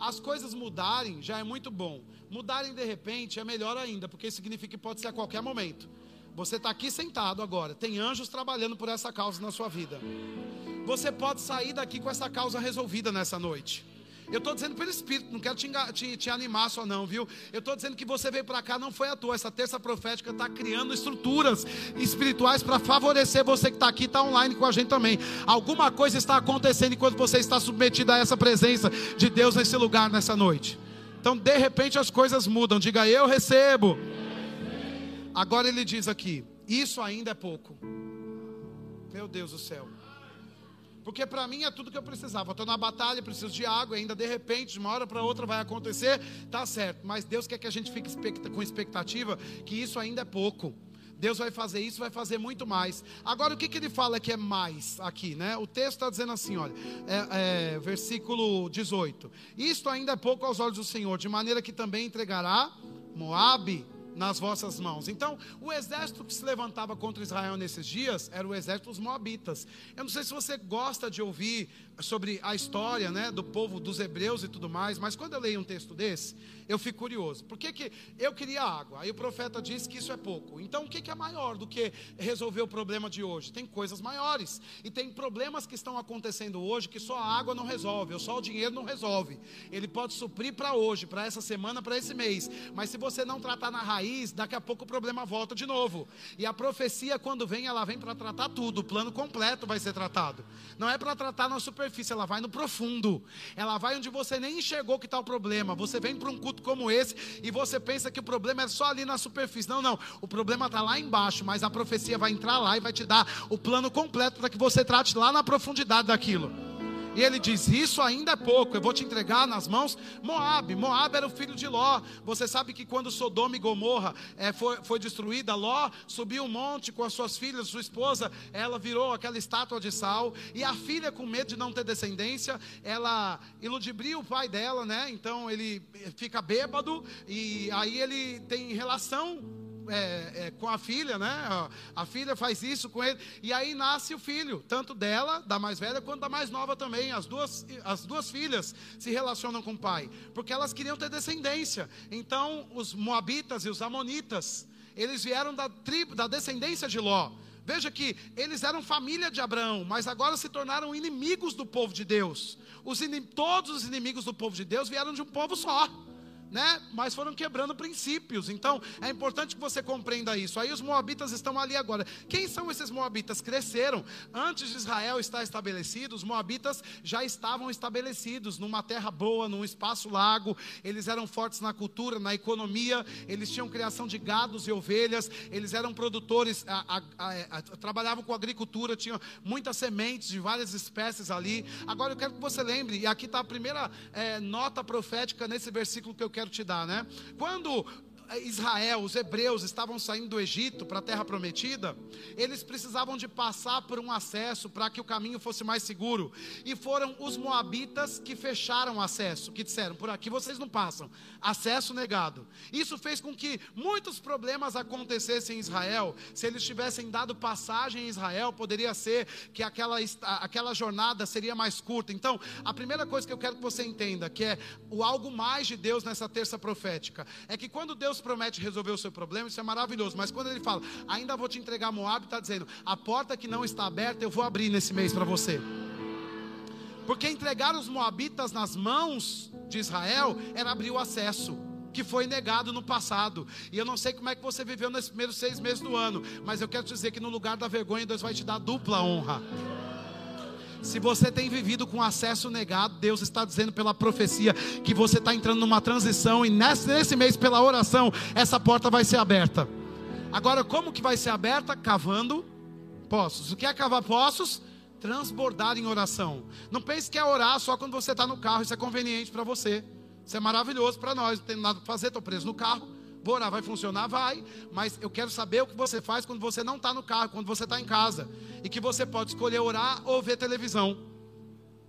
As coisas mudarem já é muito bom. Mudarem de repente é melhor ainda, porque significa que pode ser a qualquer momento. Você está aqui sentado agora, tem anjos trabalhando por essa causa na sua vida. Você pode sair daqui com essa causa resolvida nessa noite. Eu estou dizendo pelo Espírito, não quero te, te, te, animar só não, viu? Eu estou dizendo que você veio para cá não foi à toa. Essa terça profética está criando estruturas espirituais para favorecer você que está aqui, está online com a gente também. Alguma coisa está acontecendo enquanto você está submetido a essa presença de Deus nesse lugar, nessa noite. Então, de repente, as coisas mudam. Diga, eu recebo. Agora ele diz aqui: Isso ainda é pouco. Meu Deus do céu. Porque para mim é tudo que eu precisava. Estou na batalha, preciso de água, ainda de repente, de uma hora para outra vai acontecer, tá certo. Mas Deus quer que a gente fique com expectativa que isso ainda é pouco. Deus vai fazer isso, vai fazer muito mais. Agora, o que, que ele fala que é mais aqui, né? O texto está dizendo assim, olha, é, é, versículo 18: Isto ainda é pouco aos olhos do Senhor, de maneira que também entregará Moabe nas vossas mãos. Então, o exército que se levantava contra Israel nesses dias era o exército dos Moabitas. Eu não sei se você gosta de ouvir sobre a história né, do povo dos hebreus e tudo mais, mas quando eu leio um texto desse, eu fico curioso. Por que, que eu queria água? Aí o profeta disse que isso é pouco. Então, o que, que é maior do que resolver o problema de hoje? Tem coisas maiores. E tem problemas que estão acontecendo hoje que só a água não resolve, ou só o dinheiro não resolve. Ele pode suprir para hoje, para essa semana, para esse mês. Mas se você não tratar na raiz, daqui a pouco o problema volta de novo. E a profecia, quando vem, ela vem para tratar tudo. O plano completo vai ser tratado. Não é para tratar na superfície, ela vai no profundo. Ela vai onde você nem enxergou que está o problema. Você vem para um culto como esse e você pensa que o problema é só ali na superfície. Não, não. O problema está lá embaixo, mas a profecia vai entrar lá e vai te dar o plano completo para que você trate lá na profundidade daquilo. E ele diz: Isso ainda é pouco, eu vou te entregar nas mãos Moab. Moab era o filho de Ló. Você sabe que quando Sodoma e Gomorra é, foi, foi destruída, Ló subiu um monte com as suas filhas, sua esposa, ela virou aquela estátua de sal. E a filha, com medo de não ter descendência, ela iludibria o pai dela, né? Então ele fica bêbado e aí ele tem relação é, é, com a filha, né? A filha faz isso com ele, e aí nasce o filho, tanto dela, da mais velha, quanto da mais nova também. As duas, as duas filhas se relacionam com o pai, porque elas queriam ter descendência. Então, os moabitas e os amonitas, eles vieram da tribo, da descendência de Ló. Veja que eles eram família de Abraão, mas agora se tornaram inimigos do povo de Deus. Os, todos os inimigos do povo de Deus vieram de um povo só né? Mas foram quebrando princípios. Então, é importante que você compreenda isso. Aí os moabitas estão ali agora. Quem são esses moabitas? Cresceram. Antes de Israel estar estabelecido, os moabitas já estavam estabelecidos numa terra boa, num espaço largo. Eles eram fortes na cultura, na economia. Eles tinham criação de gados e ovelhas. Eles eram produtores, a, a, a, trabalhavam com agricultura, tinham muitas sementes de várias espécies ali. Agora eu quero que você lembre, e aqui está a primeira é, nota profética nesse versículo que eu quero quero te dar, né? Quando Israel, os hebreus estavam saindo do Egito para a terra prometida, eles precisavam de passar por um acesso para que o caminho fosse mais seguro. E foram os moabitas que fecharam o acesso, que disseram: por aqui vocês não passam. Acesso negado. Isso fez com que muitos problemas acontecessem em Israel. Se eles tivessem dado passagem em Israel, poderia ser que aquela, aquela jornada seria mais curta. Então, a primeira coisa que eu quero que você entenda, que é o algo mais de Deus nessa terça profética, é que quando Deus promete resolver o seu problema, isso é maravilhoso. Mas quando ele fala, ainda vou te entregar Moab, está dizendo, a porta que não está aberta, eu vou abrir nesse mês para você. Porque entregar os Moabitas nas mãos de Israel era abrir o acesso que foi negado no passado. E eu não sei como é que você viveu nesses primeiros seis meses do ano, mas eu quero te dizer que no lugar da vergonha, Deus vai te dar dupla honra. Se você tem vivido com acesso negado, Deus está dizendo pela profecia que você está entrando numa transição e nesse, nesse mês, pela oração, essa porta vai ser aberta. Agora, como que vai ser aberta? Cavando poços. O que é cavar poços? Transbordar em oração. Não pense que é orar só quando você está no carro, isso é conveniente para você. Isso é maravilhoso para nós, não tem nada para fazer, estou preso no carro. Vou orar, vai funcionar? Vai. Mas eu quero saber o que você faz quando você não está no carro, quando você está em casa. E que você pode escolher orar ou ver televisão.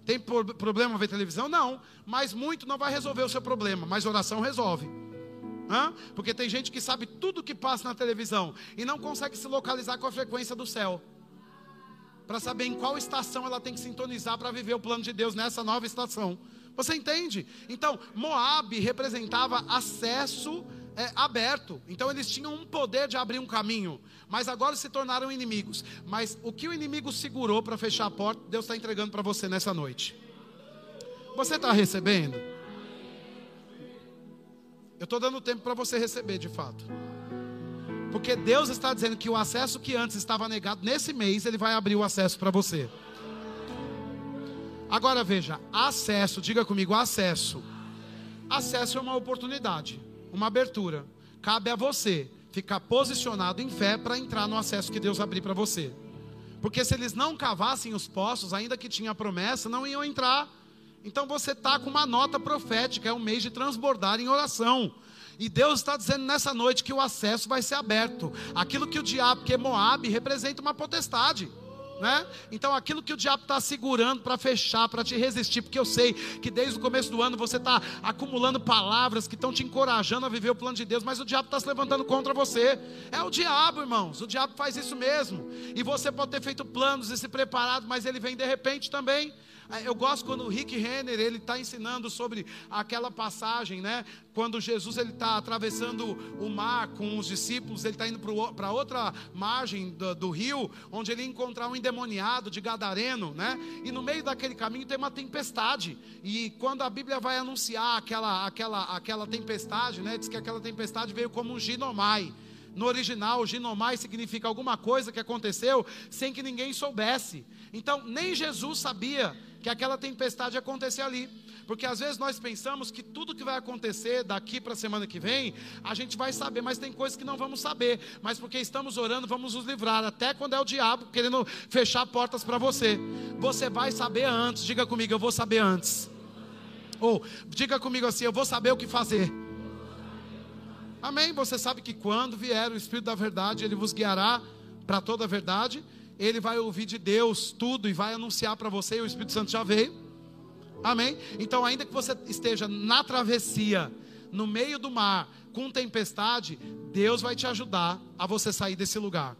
Tem problema ver televisão? Não. Mas muito não vai resolver o seu problema. Mas oração resolve. Hã? Porque tem gente que sabe tudo que passa na televisão e não consegue se localizar com a frequência do céu. Para saber em qual estação ela tem que sintonizar para viver o plano de Deus nessa nova estação. Você entende? Então, Moab representava acesso é, aberto. Então eles tinham um poder de abrir um caminho, mas agora se tornaram inimigos. Mas o que o inimigo segurou para fechar a porta, Deus está entregando para você nessa noite. Você está recebendo? Eu estou dando tempo para você receber de fato. Porque Deus está dizendo que o acesso que antes estava negado, nesse mês, Ele vai abrir o acesso para você. Agora veja, acesso, diga comigo, acesso. Acesso é uma oportunidade uma abertura. Cabe a você ficar posicionado em fé para entrar no acesso que Deus abrir para você. Porque se eles não cavassem os poços, ainda que tinha promessa, não iam entrar. Então você está com uma nota profética, é um mês de transbordar em oração. E Deus está dizendo nessa noite que o acesso vai ser aberto. Aquilo que o diabo, que é Moab, representa uma potestade. Né? Então, aquilo que o diabo está segurando para fechar, para te resistir, porque eu sei que desde o começo do ano você está acumulando palavras que estão te encorajando a viver o plano de Deus, mas o diabo está se levantando contra você. É o diabo, irmãos. O diabo faz isso mesmo. E você pode ter feito planos e se preparado, mas ele vem de repente também. É, eu gosto quando o Rick Renner ele está ensinando sobre aquela passagem, né? Quando Jesus ele está atravessando o mar com os discípulos, ele está indo para outra margem do, do, rio, onde ele encontrar um endemoniado de gadareno, né? E no meio daquele caminho tem uma tempestade. E quando a Bíblia vai anunciar aquela aquela aquela tempestade, né? Diz que aquela tempestade veio como um ginomai. No original, ginomai significa alguma coisa que aconteceu sem que ninguém soubesse. Então, nem Jesus sabia que aquela tempestade acontecer ali. Porque às vezes nós pensamos que tudo que vai acontecer daqui para a semana que vem, a gente vai saber, mas tem coisas que não vamos saber. Mas porque estamos orando, vamos nos livrar, até quando é o diabo querendo fechar portas para você. Você vai saber antes, diga comigo, eu vou saber antes. Ou diga comigo assim, eu vou saber o que fazer. Amém? Você sabe que quando vier o Espírito da Verdade, ele vos guiará para toda a verdade ele vai ouvir de Deus tudo e vai anunciar para você, o Espírito Santo já veio. Amém? Então, ainda que você esteja na travessia, no meio do mar, com tempestade, Deus vai te ajudar a você sair desse lugar.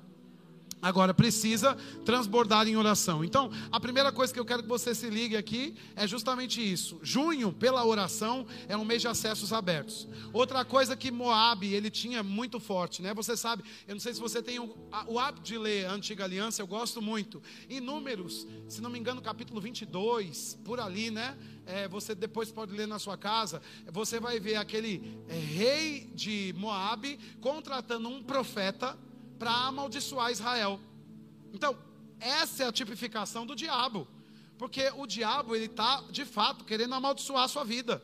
Agora precisa transbordar em oração. Então, a primeira coisa que eu quero que você se ligue aqui é justamente isso. Junho, pela oração, é um mês de acessos abertos. Outra coisa que Moab, ele tinha muito forte, né? Você sabe, eu não sei se você tem o, o hábito de ler a Antiga Aliança, eu gosto muito. Em Números, se não me engano, capítulo 22, por ali, né? É, você depois pode ler na sua casa, você vai ver aquele é, rei de Moab contratando um profeta para amaldiçoar Israel. Então, essa é a tipificação do diabo. Porque o diabo, ele está, de fato, querendo amaldiçoar a sua vida.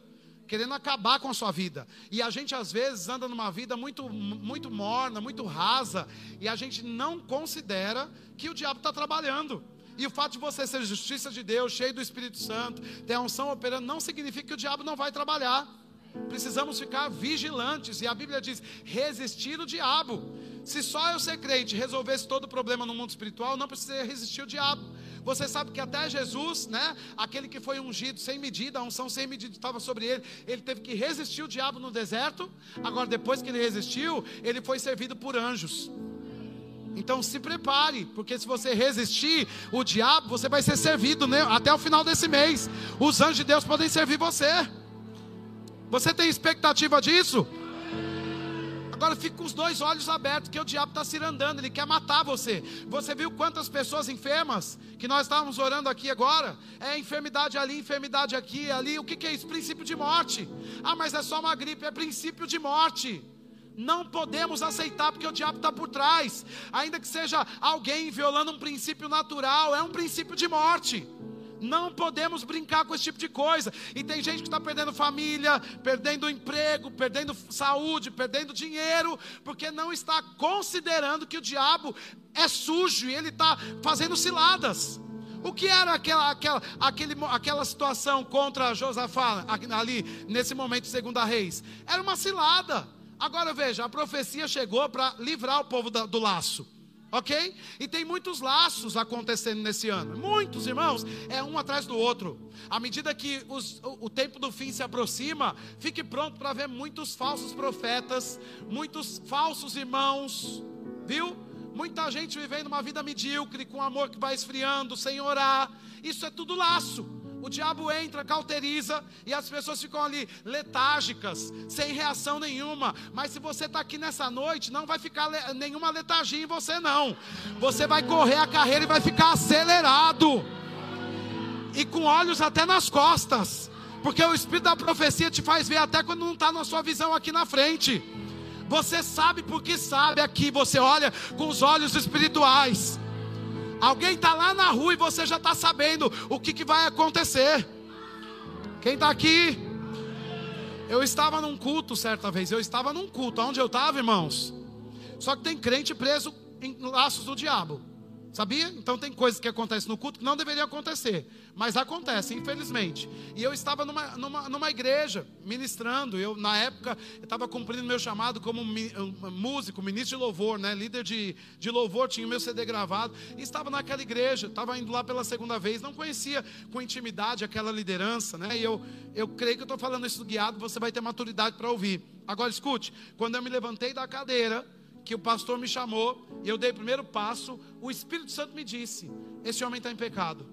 Querendo acabar com a sua vida. E a gente, às vezes, anda numa vida muito, muito morna, muito rasa. E a gente não considera que o diabo está trabalhando. E o fato de você ser justiça de Deus, cheio do Espírito Santo, ter a unção operando, não significa que o diabo não vai trabalhar. Precisamos ficar vigilantes. E a Bíblia diz: resistir o diabo. Se só eu ser crente resolvesse todo o problema no mundo espiritual, não precisaria resistir o diabo. Você sabe que até Jesus, né, aquele que foi ungido sem medida, a unção sem medida estava sobre ele, ele teve que resistir o diabo no deserto. Agora, depois que ele resistiu, ele foi servido por anjos. Então se prepare, porque se você resistir o diabo, você vai ser servido né, até o final desse mês. Os anjos de Deus podem servir você. Você tem expectativa disso? Agora fica com os dois olhos abertos, que o diabo está cirandando, ele quer matar você. Você viu quantas pessoas enfermas que nós estávamos orando aqui agora? É enfermidade ali, enfermidade aqui, ali. O que, que é isso? Princípio de morte. Ah, mas é só uma gripe, é princípio de morte. Não podemos aceitar porque o diabo está por trás. Ainda que seja alguém violando um princípio natural, é um princípio de morte. Não podemos brincar com esse tipo de coisa. E tem gente que está perdendo família, perdendo emprego, perdendo saúde, perdendo dinheiro, porque não está considerando que o diabo é sujo e ele está fazendo ciladas. O que era aquela, aquela, aquele, aquela situação contra Josafá ali, nesse momento, segundo a reis? Era uma cilada. Agora veja, a profecia chegou para livrar o povo do laço. Ok? E tem muitos laços acontecendo nesse ano. Muitos, irmãos, é um atrás do outro. À medida que os, o, o tempo do fim se aproxima, fique pronto para ver muitos falsos profetas, muitos falsos irmãos, viu? Muita gente vivendo uma vida medíocre, com amor que vai esfriando, sem orar. Isso é tudo laço. O diabo entra, cauteriza e as pessoas ficam ali letárgicas, sem reação nenhuma. Mas se você está aqui nessa noite, não vai ficar le nenhuma letargia em você, não. Você vai correr a carreira e vai ficar acelerado e com olhos até nas costas, porque o espírito da profecia te faz ver até quando não está na sua visão aqui na frente. Você sabe porque sabe aqui, você olha com os olhos espirituais. Alguém está lá na rua e você já está sabendo o que, que vai acontecer. Quem está aqui? Eu estava num culto certa vez. Eu estava num culto. Onde eu estava, irmãos? Só que tem crente preso em laços do diabo. Sabia? Então tem coisas que acontecem no culto que não deveriam acontecer, mas acontecem, infelizmente. E eu estava numa, numa, numa igreja ministrando. Eu na época estava cumprindo meu chamado como músico, ministro de louvor, né? líder de, de louvor, tinha o meu CD gravado. E estava naquela igreja, estava indo lá pela segunda vez, não conhecia com intimidade aquela liderança, né? E eu, eu creio que estou falando isso guiado, você vai ter maturidade para ouvir. Agora escute, quando eu me levantei da cadeira, que o pastor me chamou e eu dei o primeiro passo, o Espírito Santo me disse: Esse homem está em pecado.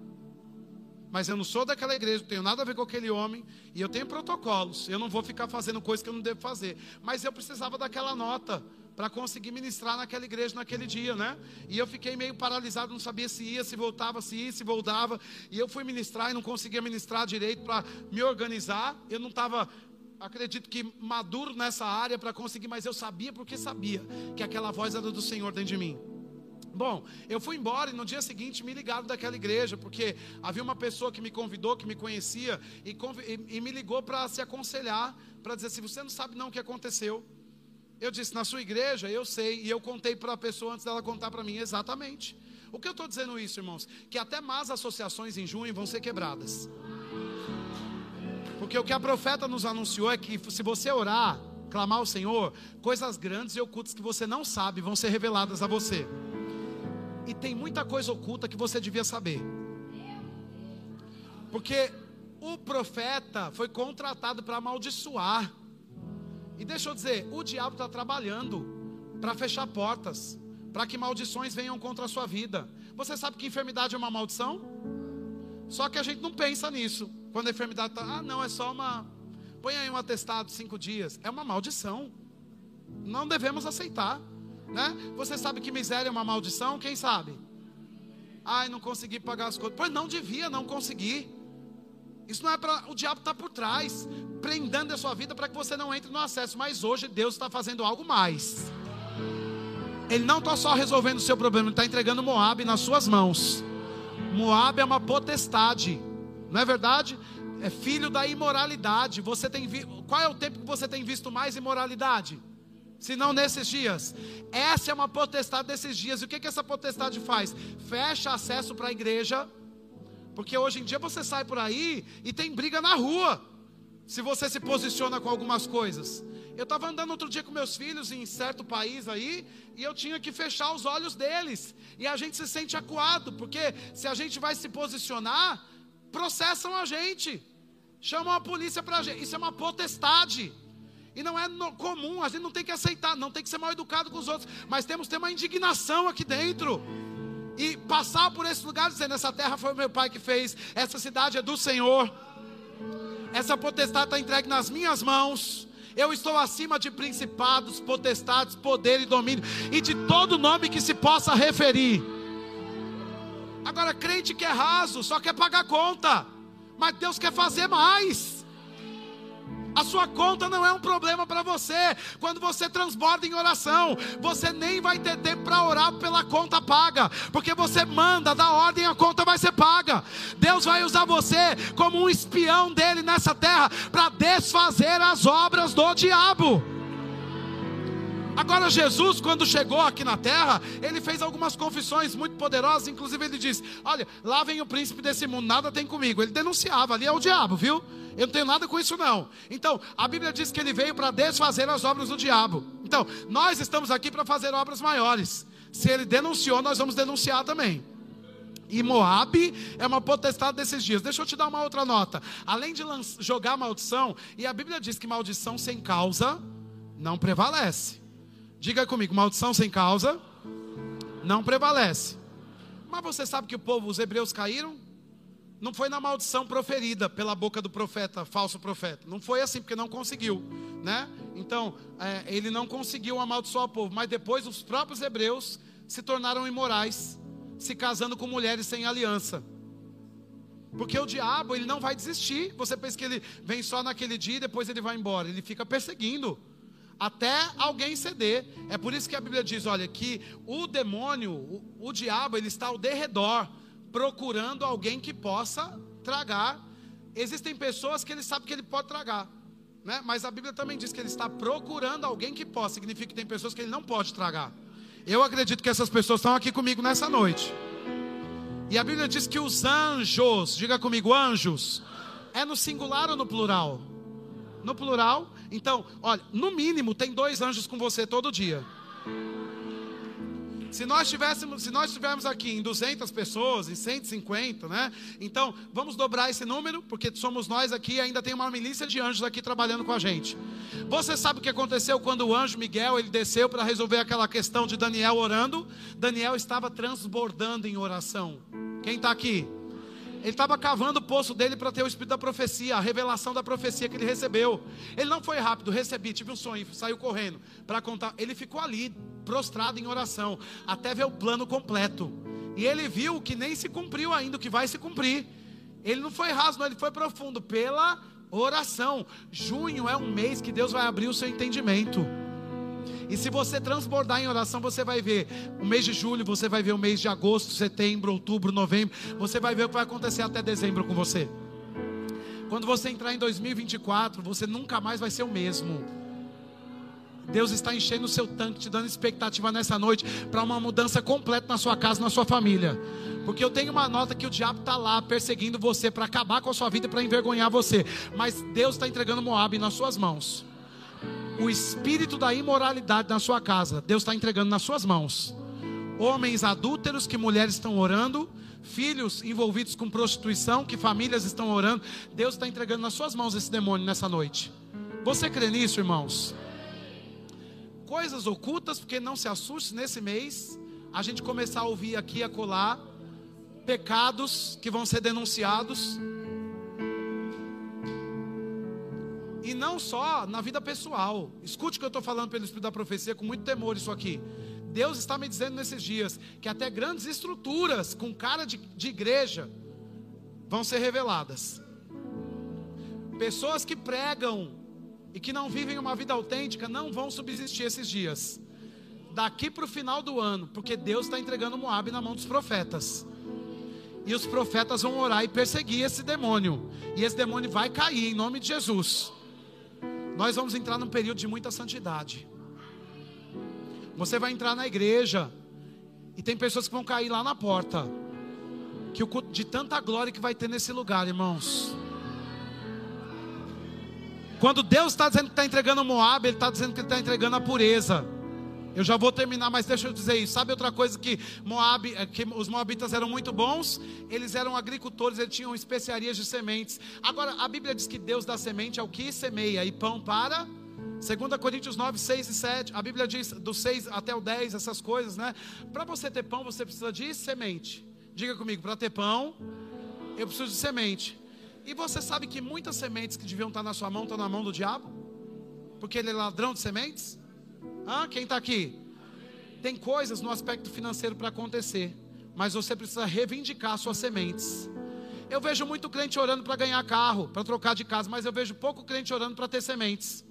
Mas eu não sou daquela igreja, não tenho nada a ver com aquele homem, e eu tenho protocolos, eu não vou ficar fazendo coisas que eu não devo fazer. Mas eu precisava daquela nota para conseguir ministrar naquela igreja naquele dia, né? E eu fiquei meio paralisado, não sabia se ia, se voltava, se ia, se voltava. E eu fui ministrar e não conseguia ministrar direito para me organizar. Eu não estava acredito que maduro nessa área para conseguir, mas eu sabia porque sabia que aquela voz era do Senhor dentro de mim. Bom, eu fui embora e no dia seguinte me ligaram daquela igreja, porque havia uma pessoa que me convidou, que me conhecia, e, e, e me ligou para se aconselhar, para dizer: se você não sabe não o que aconteceu. Eu disse: na sua igreja, eu sei, e eu contei para a pessoa antes dela contar para mim exatamente. O que eu estou dizendo isso, irmãos? Que até más associações em junho vão ser quebradas. Porque o que a profeta nos anunciou é que se você orar, clamar ao Senhor, coisas grandes e ocultas que você não sabe vão ser reveladas a você. E tem muita coisa oculta que você devia saber. Porque o profeta foi contratado para amaldiçoar. E deixa eu dizer, o diabo está trabalhando para fechar portas, para que maldições venham contra a sua vida. Você sabe que enfermidade é uma maldição? Só que a gente não pensa nisso. Quando a enfermidade está, ah, não, é só uma. Põe aí um atestado, cinco dias. É uma maldição. Não devemos aceitar. Né? Você sabe que miséria é uma maldição? Quem sabe? Ai, não consegui pagar as contas. Pois não devia não conseguir. Isso não é para. O diabo está por trás, prendendo a sua vida para que você não entre no acesso. Mas hoje Deus está fazendo algo mais. Ele não está só resolvendo o seu problema, ele está entregando Moab nas suas mãos. Moab é uma potestade. Não é verdade? É filho da imoralidade. Você tem vi... Qual é o tempo que você tem visto mais imoralidade? Se não nesses dias. Essa é uma potestade desses dias. E o que, que essa potestade faz? Fecha acesso para a igreja. Porque hoje em dia você sai por aí e tem briga na rua. Se você se posiciona com algumas coisas. Eu estava andando outro dia com meus filhos em certo país aí, e eu tinha que fechar os olhos deles. E a gente se sente acuado, porque se a gente vai se posicionar, processam a gente, chamam a polícia para a gente. Isso é uma potestade. E não é no, comum, a gente não tem que aceitar, não tem que ser mal educado com os outros, mas temos que ter uma indignação aqui dentro. E passar por esse lugar dizendo: essa terra foi o meu pai que fez, essa cidade é do Senhor, essa potestade está entregue nas minhas mãos. Eu estou acima de principados, potestades, poder e domínio, e de todo nome que se possa referir. Agora, crente que é raso, só quer pagar conta, mas Deus quer fazer mais. A sua conta não é um problema para você. Quando você transborda em oração, você nem vai ter tempo para orar pela conta paga, porque você manda, dá ordem, a conta vai ser paga. Deus vai usar você como um espião dele nessa terra para desfazer as obras do diabo. Agora, Jesus, quando chegou aqui na terra, ele fez algumas confissões muito poderosas. Inclusive, ele disse: Olha, lá vem o príncipe desse mundo, nada tem comigo. Ele denunciava, ali é o diabo, viu? Eu não tenho nada com isso, não. Então, a Bíblia diz que ele veio para desfazer as obras do diabo. Então, nós estamos aqui para fazer obras maiores. Se ele denunciou, nós vamos denunciar também. E Moab é uma potestade desses dias. Deixa eu te dar uma outra nota. Além de jogar maldição, e a Bíblia diz que maldição sem causa não prevalece. Diga comigo, maldição sem causa não prevalece. Mas você sabe que o povo, os hebreus caíram? Não foi na maldição proferida pela boca do profeta, falso profeta. Não foi assim, porque não conseguiu, né? Então, é, ele não conseguiu amaldiçoar o povo. Mas depois os próprios hebreus se tornaram imorais, se casando com mulheres sem aliança. Porque o diabo, ele não vai desistir. Você pensa que ele vem só naquele dia e depois ele vai embora. Ele fica perseguindo até alguém ceder. É por isso que a Bíblia diz, olha, que o demônio, o, o diabo, ele está ao derredor, procurando alguém que possa tragar. Existem pessoas que ele sabe que ele pode tragar, né? Mas a Bíblia também diz que ele está procurando alguém que possa. Significa que tem pessoas que ele não pode tragar. Eu acredito que essas pessoas estão aqui comigo nessa noite. E a Bíblia diz que os anjos, diga comigo, anjos, é no singular ou no plural? No plural. Então, olha, no mínimo tem dois anjos com você todo dia. Se nós tivéssemos, se nós estivermos aqui em 200 pessoas, em 150, né? Então, vamos dobrar esse número, porque somos nós aqui e ainda tem uma milícia de anjos aqui trabalhando com a gente. Você sabe o que aconteceu quando o anjo Miguel, ele desceu para resolver aquela questão de Daniel orando? Daniel estava transbordando em oração. Quem está aqui? Ele estava cavando o poço dele para ter o espírito da profecia, a revelação da profecia que ele recebeu. Ele não foi rápido, recebi, tive um sonho, saiu correndo para contar. Ele ficou ali, prostrado em oração, até ver o plano completo. E ele viu que nem se cumpriu ainda, o que vai se cumprir. Ele não foi raso, não, ele foi profundo pela oração. Junho é um mês que Deus vai abrir o seu entendimento. E se você transbordar em oração, você vai ver o mês de julho, você vai ver o mês de agosto, setembro, outubro, novembro. Você vai ver o que vai acontecer até dezembro com você. Quando você entrar em 2024, você nunca mais vai ser o mesmo. Deus está enchendo o seu tanque, te dando expectativa nessa noite para uma mudança completa na sua casa, na sua família. Porque eu tenho uma nota que o diabo está lá perseguindo você para acabar com a sua vida, para envergonhar você. Mas Deus está entregando Moab nas suas mãos o espírito da imoralidade na sua casa, Deus está entregando nas suas mãos. Homens adúlteros que mulheres estão orando, filhos envolvidos com prostituição, que famílias estão orando, Deus está entregando nas suas mãos esse demônio nessa noite. Você crê nisso, irmãos? Coisas ocultas, porque não se assuste nesse mês, a gente começar a ouvir aqui e acolá pecados que vão ser denunciados E não só na vida pessoal. Escute o que eu estou falando pelo Espírito da Profecia com muito temor isso aqui. Deus está me dizendo nesses dias que até grandes estruturas com cara de, de igreja vão ser reveladas. Pessoas que pregam e que não vivem uma vida autêntica não vão subsistir esses dias. Daqui para o final do ano, porque Deus está entregando Moab na mão dos profetas. E os profetas vão orar e perseguir esse demônio. E esse demônio vai cair em nome de Jesus. Nós vamos entrar num período de muita santidade. Você vai entrar na igreja e tem pessoas que vão cair lá na porta. Que o de tanta glória que vai ter nesse lugar, irmãos. Quando Deus está dizendo que está entregando Moab, Ele está dizendo que está entregando a pureza. Eu já vou terminar, mas deixa eu dizer isso. Sabe outra coisa que Moab, eh, que os moabitas eram muito bons? Eles eram agricultores, eles tinham especiarias de sementes. Agora, a Bíblia diz que Deus dá semente ao que semeia e pão para 2 Coríntios 9, 6 e 7. A Bíblia diz do 6 até o 10, essas coisas, né? Para você ter pão, você precisa de semente. Diga comigo, para ter pão, eu preciso de semente. E você sabe que muitas sementes que deviam estar na sua mão estão na mão do diabo? Porque ele é ladrão de sementes? Ah, quem está aqui? Tem coisas no aspecto financeiro para acontecer, mas você precisa reivindicar suas sementes. Eu vejo muito crente orando para ganhar carro, para trocar de casa, mas eu vejo pouco crente orando para ter sementes.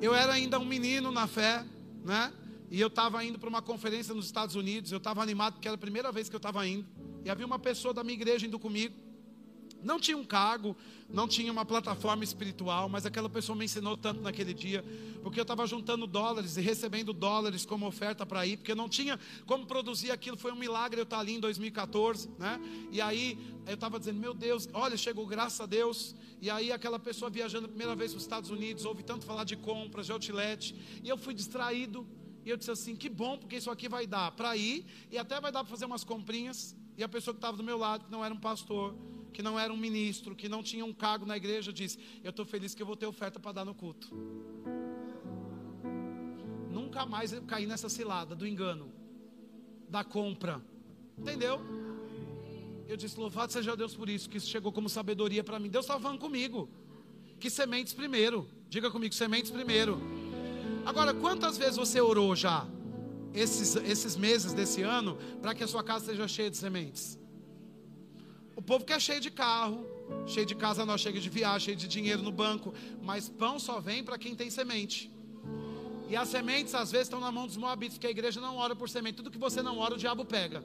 Eu era ainda um menino na fé, né? E eu estava indo para uma conferência nos Estados Unidos. Eu estava animado porque era a primeira vez que eu estava indo. E havia uma pessoa da minha igreja indo comigo. Não tinha um cargo, não tinha uma plataforma espiritual, mas aquela pessoa me ensinou tanto naquele dia, porque eu estava juntando dólares e recebendo dólares como oferta para ir, porque não tinha como produzir aquilo, foi um milagre eu estar ali em 2014, né? E aí eu estava dizendo, meu Deus, olha, chegou graças a Deus. E aí aquela pessoa viajando a primeira vez para os Estados Unidos, ouvi tanto falar de compras, de outlet, e eu fui distraído. E eu disse assim: que bom, porque isso aqui vai dar para ir, e até vai dar para fazer umas comprinhas. E a pessoa que estava do meu lado, que não era um pastor, que não era um ministro, que não tinha um cargo na igreja, disse: Eu estou feliz que eu vou ter oferta para dar no culto. Nunca mais eu caí nessa cilada do engano, da compra. Entendeu? Eu disse: Louvado seja Deus por isso, que isso chegou como sabedoria para mim. Deus estava falando comigo. Que sementes primeiro. Diga comigo: sementes primeiro. Agora, quantas vezes você orou já, esses, esses meses desse ano, para que a sua casa seja cheia de sementes? O povo quer cheio de carro, cheio de casa nós cheio de viagem, cheio de dinheiro no banco, mas pão só vem para quem tem semente. E as sementes às vezes estão na mão dos moabitas, porque a igreja não ora por semente. Tudo que você não ora, o diabo pega.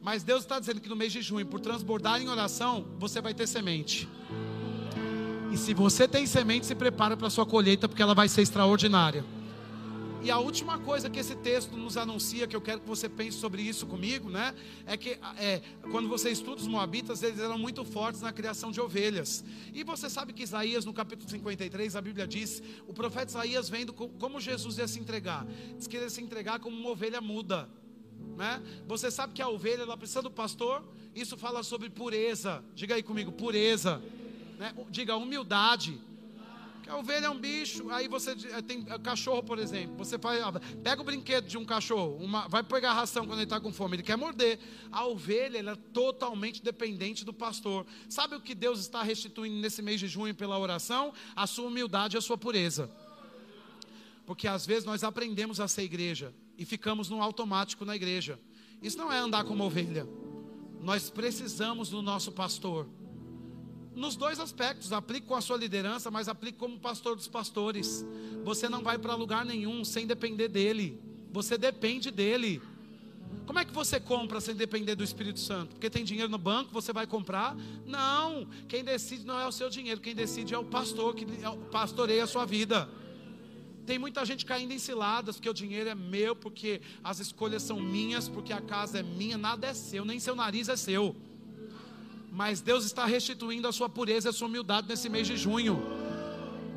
Mas Deus está dizendo que no mês de junho, por transbordar em oração, você vai ter semente. E se você tem semente, se prepara para a sua colheita, porque ela vai ser extraordinária. E a última coisa que esse texto nos anuncia, que eu quero que você pense sobre isso comigo, né? É que é, quando você estuda os Moabitas, eles eram muito fortes na criação de ovelhas. E você sabe que Isaías, no capítulo 53, a Bíblia diz: o profeta Isaías vendo como Jesus ia se entregar. Diz que ele ia se entregar como uma ovelha muda. Né? Você sabe que a ovelha ela precisa do pastor? Isso fala sobre pureza. Diga aí comigo, pureza. Né? Diga humildade a ovelha é um bicho, aí você eh, tem eh, cachorro, por exemplo. Você faz, pega o brinquedo de um cachorro, uma, vai pegar ração quando ele está com fome, ele quer morder. A ovelha ela é totalmente dependente do pastor. Sabe o que Deus está restituindo nesse mês de junho pela oração? A sua humildade e a sua pureza. Porque às vezes nós aprendemos a ser igreja e ficamos no automático na igreja. Isso não é andar como ovelha. Nós precisamos do nosso pastor nos dois aspectos, aplique com a sua liderança, mas aplique como pastor dos pastores. Você não vai para lugar nenhum sem depender dele. Você depende dele. Como é que você compra sem depender do Espírito Santo? Porque tem dinheiro no banco, você vai comprar? Não. Quem decide não é o seu dinheiro, quem decide é o pastor que é pastoreia a sua vida. Tem muita gente caindo em ciladas, porque o dinheiro é meu, porque as escolhas são minhas, porque a casa é minha, nada é seu, nem seu nariz é seu. Mas Deus está restituindo a sua pureza e a sua humildade nesse mês de junho.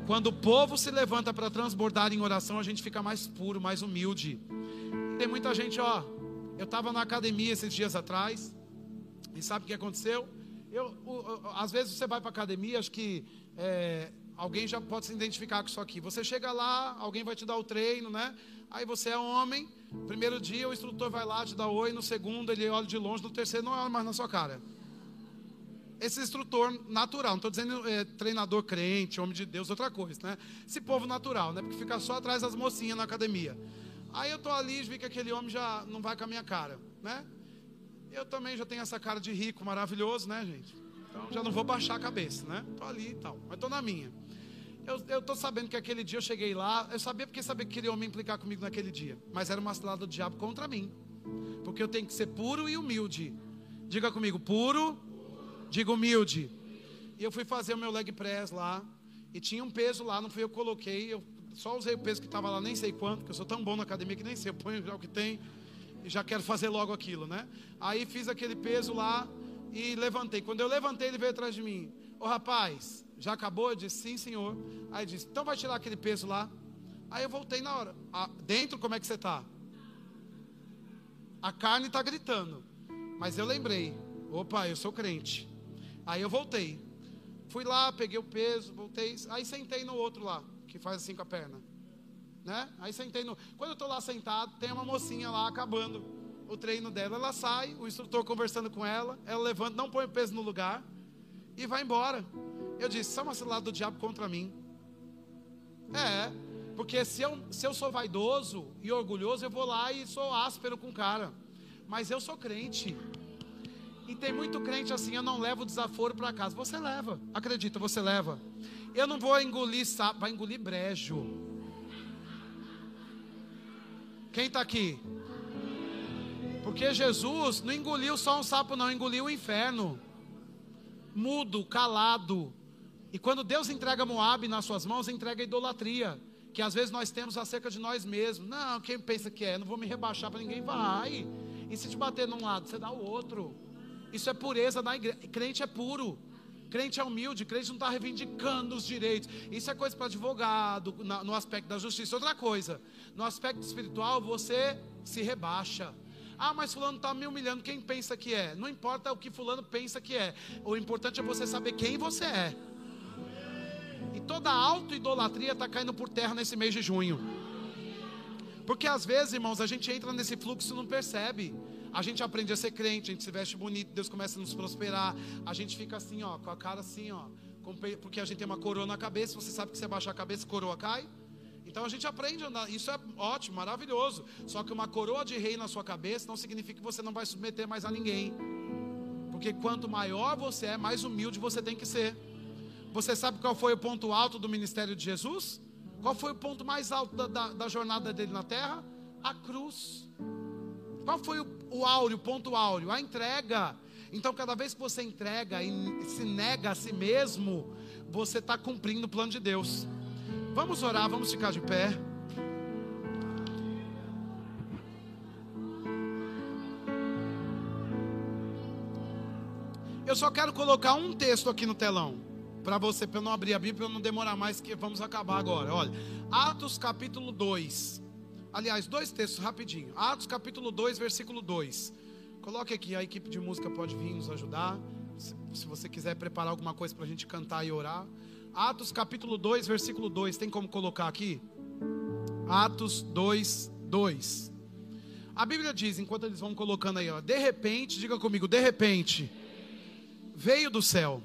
Quando o povo se levanta para transbordar em oração, a gente fica mais puro, mais humilde. Tem muita gente, ó. Eu estava na academia esses dias atrás. E sabe o que aconteceu? Eu, às vezes você vai para a academia, acho que é, alguém já pode se identificar com isso aqui. Você chega lá, alguém vai te dar o treino, né? Aí você é homem. Primeiro dia o instrutor vai lá, te dá oi. No segundo ele olha de longe. No terceiro não olha mais na sua cara esse instrutor natural, não estou dizendo é, treinador crente, homem de Deus, outra coisa, né? Esse povo natural, né? Porque fica só atrás das mocinhas na academia. Aí eu estou ali e vi que aquele homem já não vai com a minha cara, né? Eu também já tenho essa cara de rico maravilhoso, né, gente? Então já não vou baixar a cabeça, né? Estou ali e tal, mas estou na minha. Eu estou sabendo que aquele dia eu cheguei lá, eu sabia porque sabia que queria me implicar comigo naquele dia, mas era uma cilada do diabo contra mim, porque eu tenho que ser puro e humilde. Diga comigo, puro Diga humilde. E eu fui fazer o meu leg press lá. E tinha um peso lá, não fui eu que coloquei. Eu só usei o peso que estava lá, nem sei quanto, porque eu sou tão bom na academia que nem sei. Eu ponho já o que tem e já quero fazer logo aquilo, né? Aí fiz aquele peso lá e levantei. Quando eu levantei, ele veio atrás de mim. Ô rapaz, já acabou? Eu disse, sim, senhor. Aí disse, então vai tirar aquele peso lá. Aí eu voltei na hora. Ah, dentro, como é que você está? A carne está gritando. Mas eu lembrei. Opa, eu sou crente. Aí eu voltei. Fui lá, peguei o peso, voltei. Aí sentei no outro lá, que faz assim com a perna. Né? Aí sentei no. Quando eu estou lá sentado, tem uma mocinha lá acabando o treino dela. Ela sai, o instrutor conversando com ela. Ela levanta, não põe o peso no lugar e vai embora. Eu disse: uma cilada do diabo contra mim. É, porque se eu, se eu sou vaidoso e orgulhoso, eu vou lá e sou áspero com o cara. Mas eu sou crente. E tem muito crente assim, eu não levo desaforo para casa. Você leva, acredita, você leva. Eu não vou engolir sapo, vai engolir brejo. Quem está aqui? Porque Jesus não engoliu só um sapo, não, engoliu o inferno. Mudo, calado. E quando Deus entrega Moab nas suas mãos, entrega a idolatria. Que às vezes nós temos acerca de nós mesmos. Não, quem pensa que é? Não vou me rebaixar para ninguém. Vai. E se te bater num lado, você dá o outro. Isso é pureza na igreja. Crente é puro. Crente é humilde, crente não está reivindicando os direitos. Isso é coisa para advogado, no aspecto da justiça. Outra coisa, no aspecto espiritual, você se rebaixa. Ah, mas fulano está me humilhando. Quem pensa que é? Não importa o que fulano pensa que é. O importante é você saber quem você é. E toda auto-idolatria está caindo por terra nesse mês de junho. Porque às vezes, irmãos, a gente entra nesse fluxo e não percebe. A gente aprende a ser crente, a gente se veste bonito, Deus começa a nos prosperar. A gente fica assim, ó, com a cara assim, ó, porque a gente tem uma coroa na cabeça. Você sabe que se abaixar a cabeça, a coroa cai? Então a gente aprende a andar. Isso é ótimo, maravilhoso. Só que uma coroa de rei na sua cabeça não significa que você não vai submeter mais a ninguém. Porque quanto maior você é, mais humilde você tem que ser. Você sabe qual foi o ponto alto do ministério de Jesus? Qual foi o ponto mais alto da, da, da jornada dele na terra? A cruz. Qual foi o, o áureo, o ponto áureo? A entrega. Então, cada vez que você entrega e se nega a si mesmo, você está cumprindo o plano de Deus. Vamos orar, vamos ficar de pé. Eu só quero colocar um texto aqui no telão. Para você, para eu não abrir a Bíblia, para eu não demorar mais, que vamos acabar agora. Olha, Atos capítulo 2. Aliás, dois textos rapidinho. Atos capítulo 2, versículo 2. Coloque aqui, a equipe de música pode vir nos ajudar. Se, se você quiser preparar alguma coisa para a gente cantar e orar. Atos capítulo 2, versículo 2. Tem como colocar aqui? Atos 2, 2. A Bíblia diz, enquanto eles vão colocando aí, ó, de repente, diga comigo, de repente veio do céu.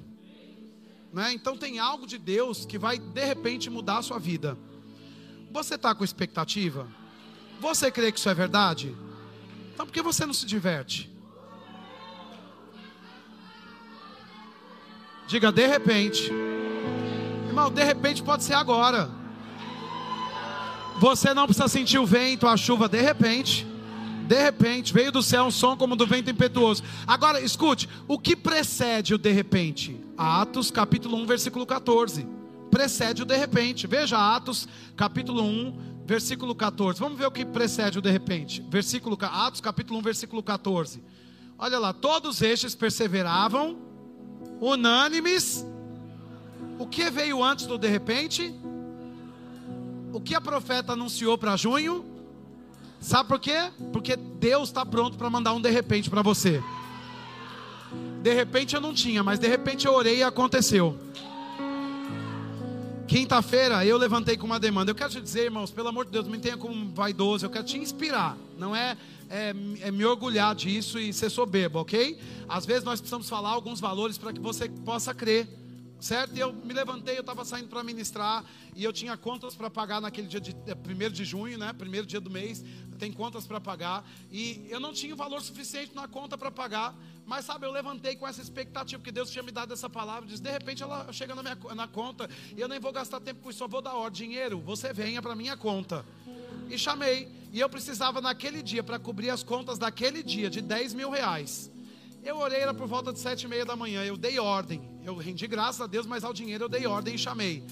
Né? Então tem algo de Deus que vai de repente mudar a sua vida. Você está com expectativa? Você crê que isso é verdade? Então por que você não se diverte? Diga de repente. Irmão, de repente pode ser agora. Você não precisa sentir o vento, a chuva de repente. De repente, veio do céu um som como do vento impetuoso. Agora, escute, o que precede o de repente? Atos capítulo 1, versículo 14. Precede o de repente. Veja Atos capítulo 1, versículo 14. Vamos ver o que precede o de repente. Versículo Atos capítulo 1, versículo 14. Olha lá, todos estes perseveravam unânimes. O que veio antes do de repente? O que a profeta anunciou para junho? Sabe por quê? Porque Deus está pronto para mandar um de repente para você. De repente eu não tinha, mas de repente eu orei e aconteceu. Quinta-feira eu levantei com uma demanda. Eu quero te dizer, irmãos, pelo amor de Deus, não me tenha como vaidoso. Eu quero te inspirar. Não é, é, é me orgulhar disso e ser soberbo, ok? Às vezes nós precisamos falar alguns valores para que você possa crer certo? E eu me levantei, eu estava saindo para ministrar e eu tinha contas para pagar naquele dia de é, primeiro de junho, né? Primeiro dia do mês, tem contas para pagar e eu não tinha o valor suficiente na conta para pagar, mas sabe, eu levantei com essa expectativa porque Deus tinha me dado essa palavra, diz, de repente ela chega na minha na conta e eu nem vou gastar tempo com isso, só vou dar ordem, dinheiro, você venha para minha conta. E chamei, e eu precisava naquele dia para cobrir as contas daquele dia de 10 mil reais. Eu orei, era por volta de sete e meia da manhã. Eu dei ordem. Eu rendi graças a Deus, mas ao dinheiro eu dei ordem e chamei.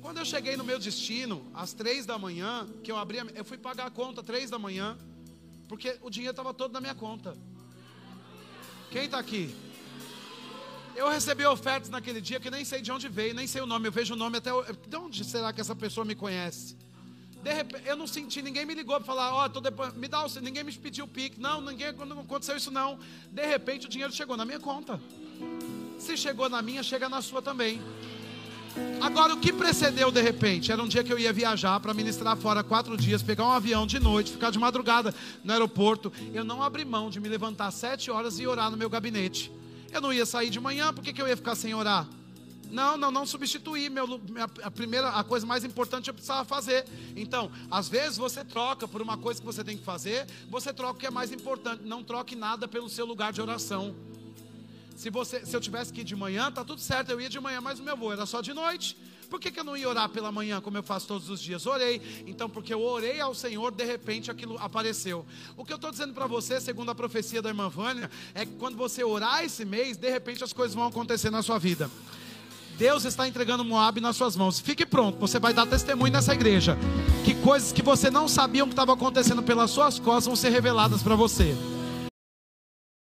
Quando eu cheguei no meu destino, às três da manhã, que eu abri, eu fui pagar a conta três da manhã, porque o dinheiro estava todo na minha conta. Quem está aqui? Eu recebi ofertas naquele dia que nem sei de onde veio, nem sei o nome. Eu vejo o nome até. De onde será que essa pessoa me conhece? De repente, eu não senti, ninguém me ligou para falar, ó, oh, depois, me dá o ninguém me pediu o pique. Não, ninguém não aconteceu isso não. De repente o dinheiro chegou na minha conta. Se chegou na minha, chega na sua também. Agora, o que precedeu de repente? Era um dia que eu ia viajar para ministrar fora quatro dias, pegar um avião de noite, ficar de madrugada no aeroporto. Eu não abri mão de me levantar às sete horas e orar no meu gabinete. Eu não ia sair de manhã, por que, que eu ia ficar sem orar? Não, não, não substituir. Meu, a primeira, a coisa mais importante eu precisava fazer. Então, às vezes você troca por uma coisa que você tem que fazer, você troca o que é mais importante. Não troque nada pelo seu lugar de oração. Se, você, se eu tivesse que ir de manhã, tá tudo certo, eu ia de manhã, mas o meu voo era só de noite. Por que, que eu não ia orar pela manhã, como eu faço todos os dias? Orei. Então, porque eu orei ao Senhor, de repente aquilo apareceu. O que eu estou dizendo para você, segundo a profecia da irmã Vânia, é que quando você orar esse mês, de repente as coisas vão acontecer na sua vida. Deus está entregando Moab nas suas mãos. Fique pronto, você vai dar testemunho nessa igreja. Que coisas que você não sabia que estavam acontecendo pelas suas costas vão ser reveladas para você.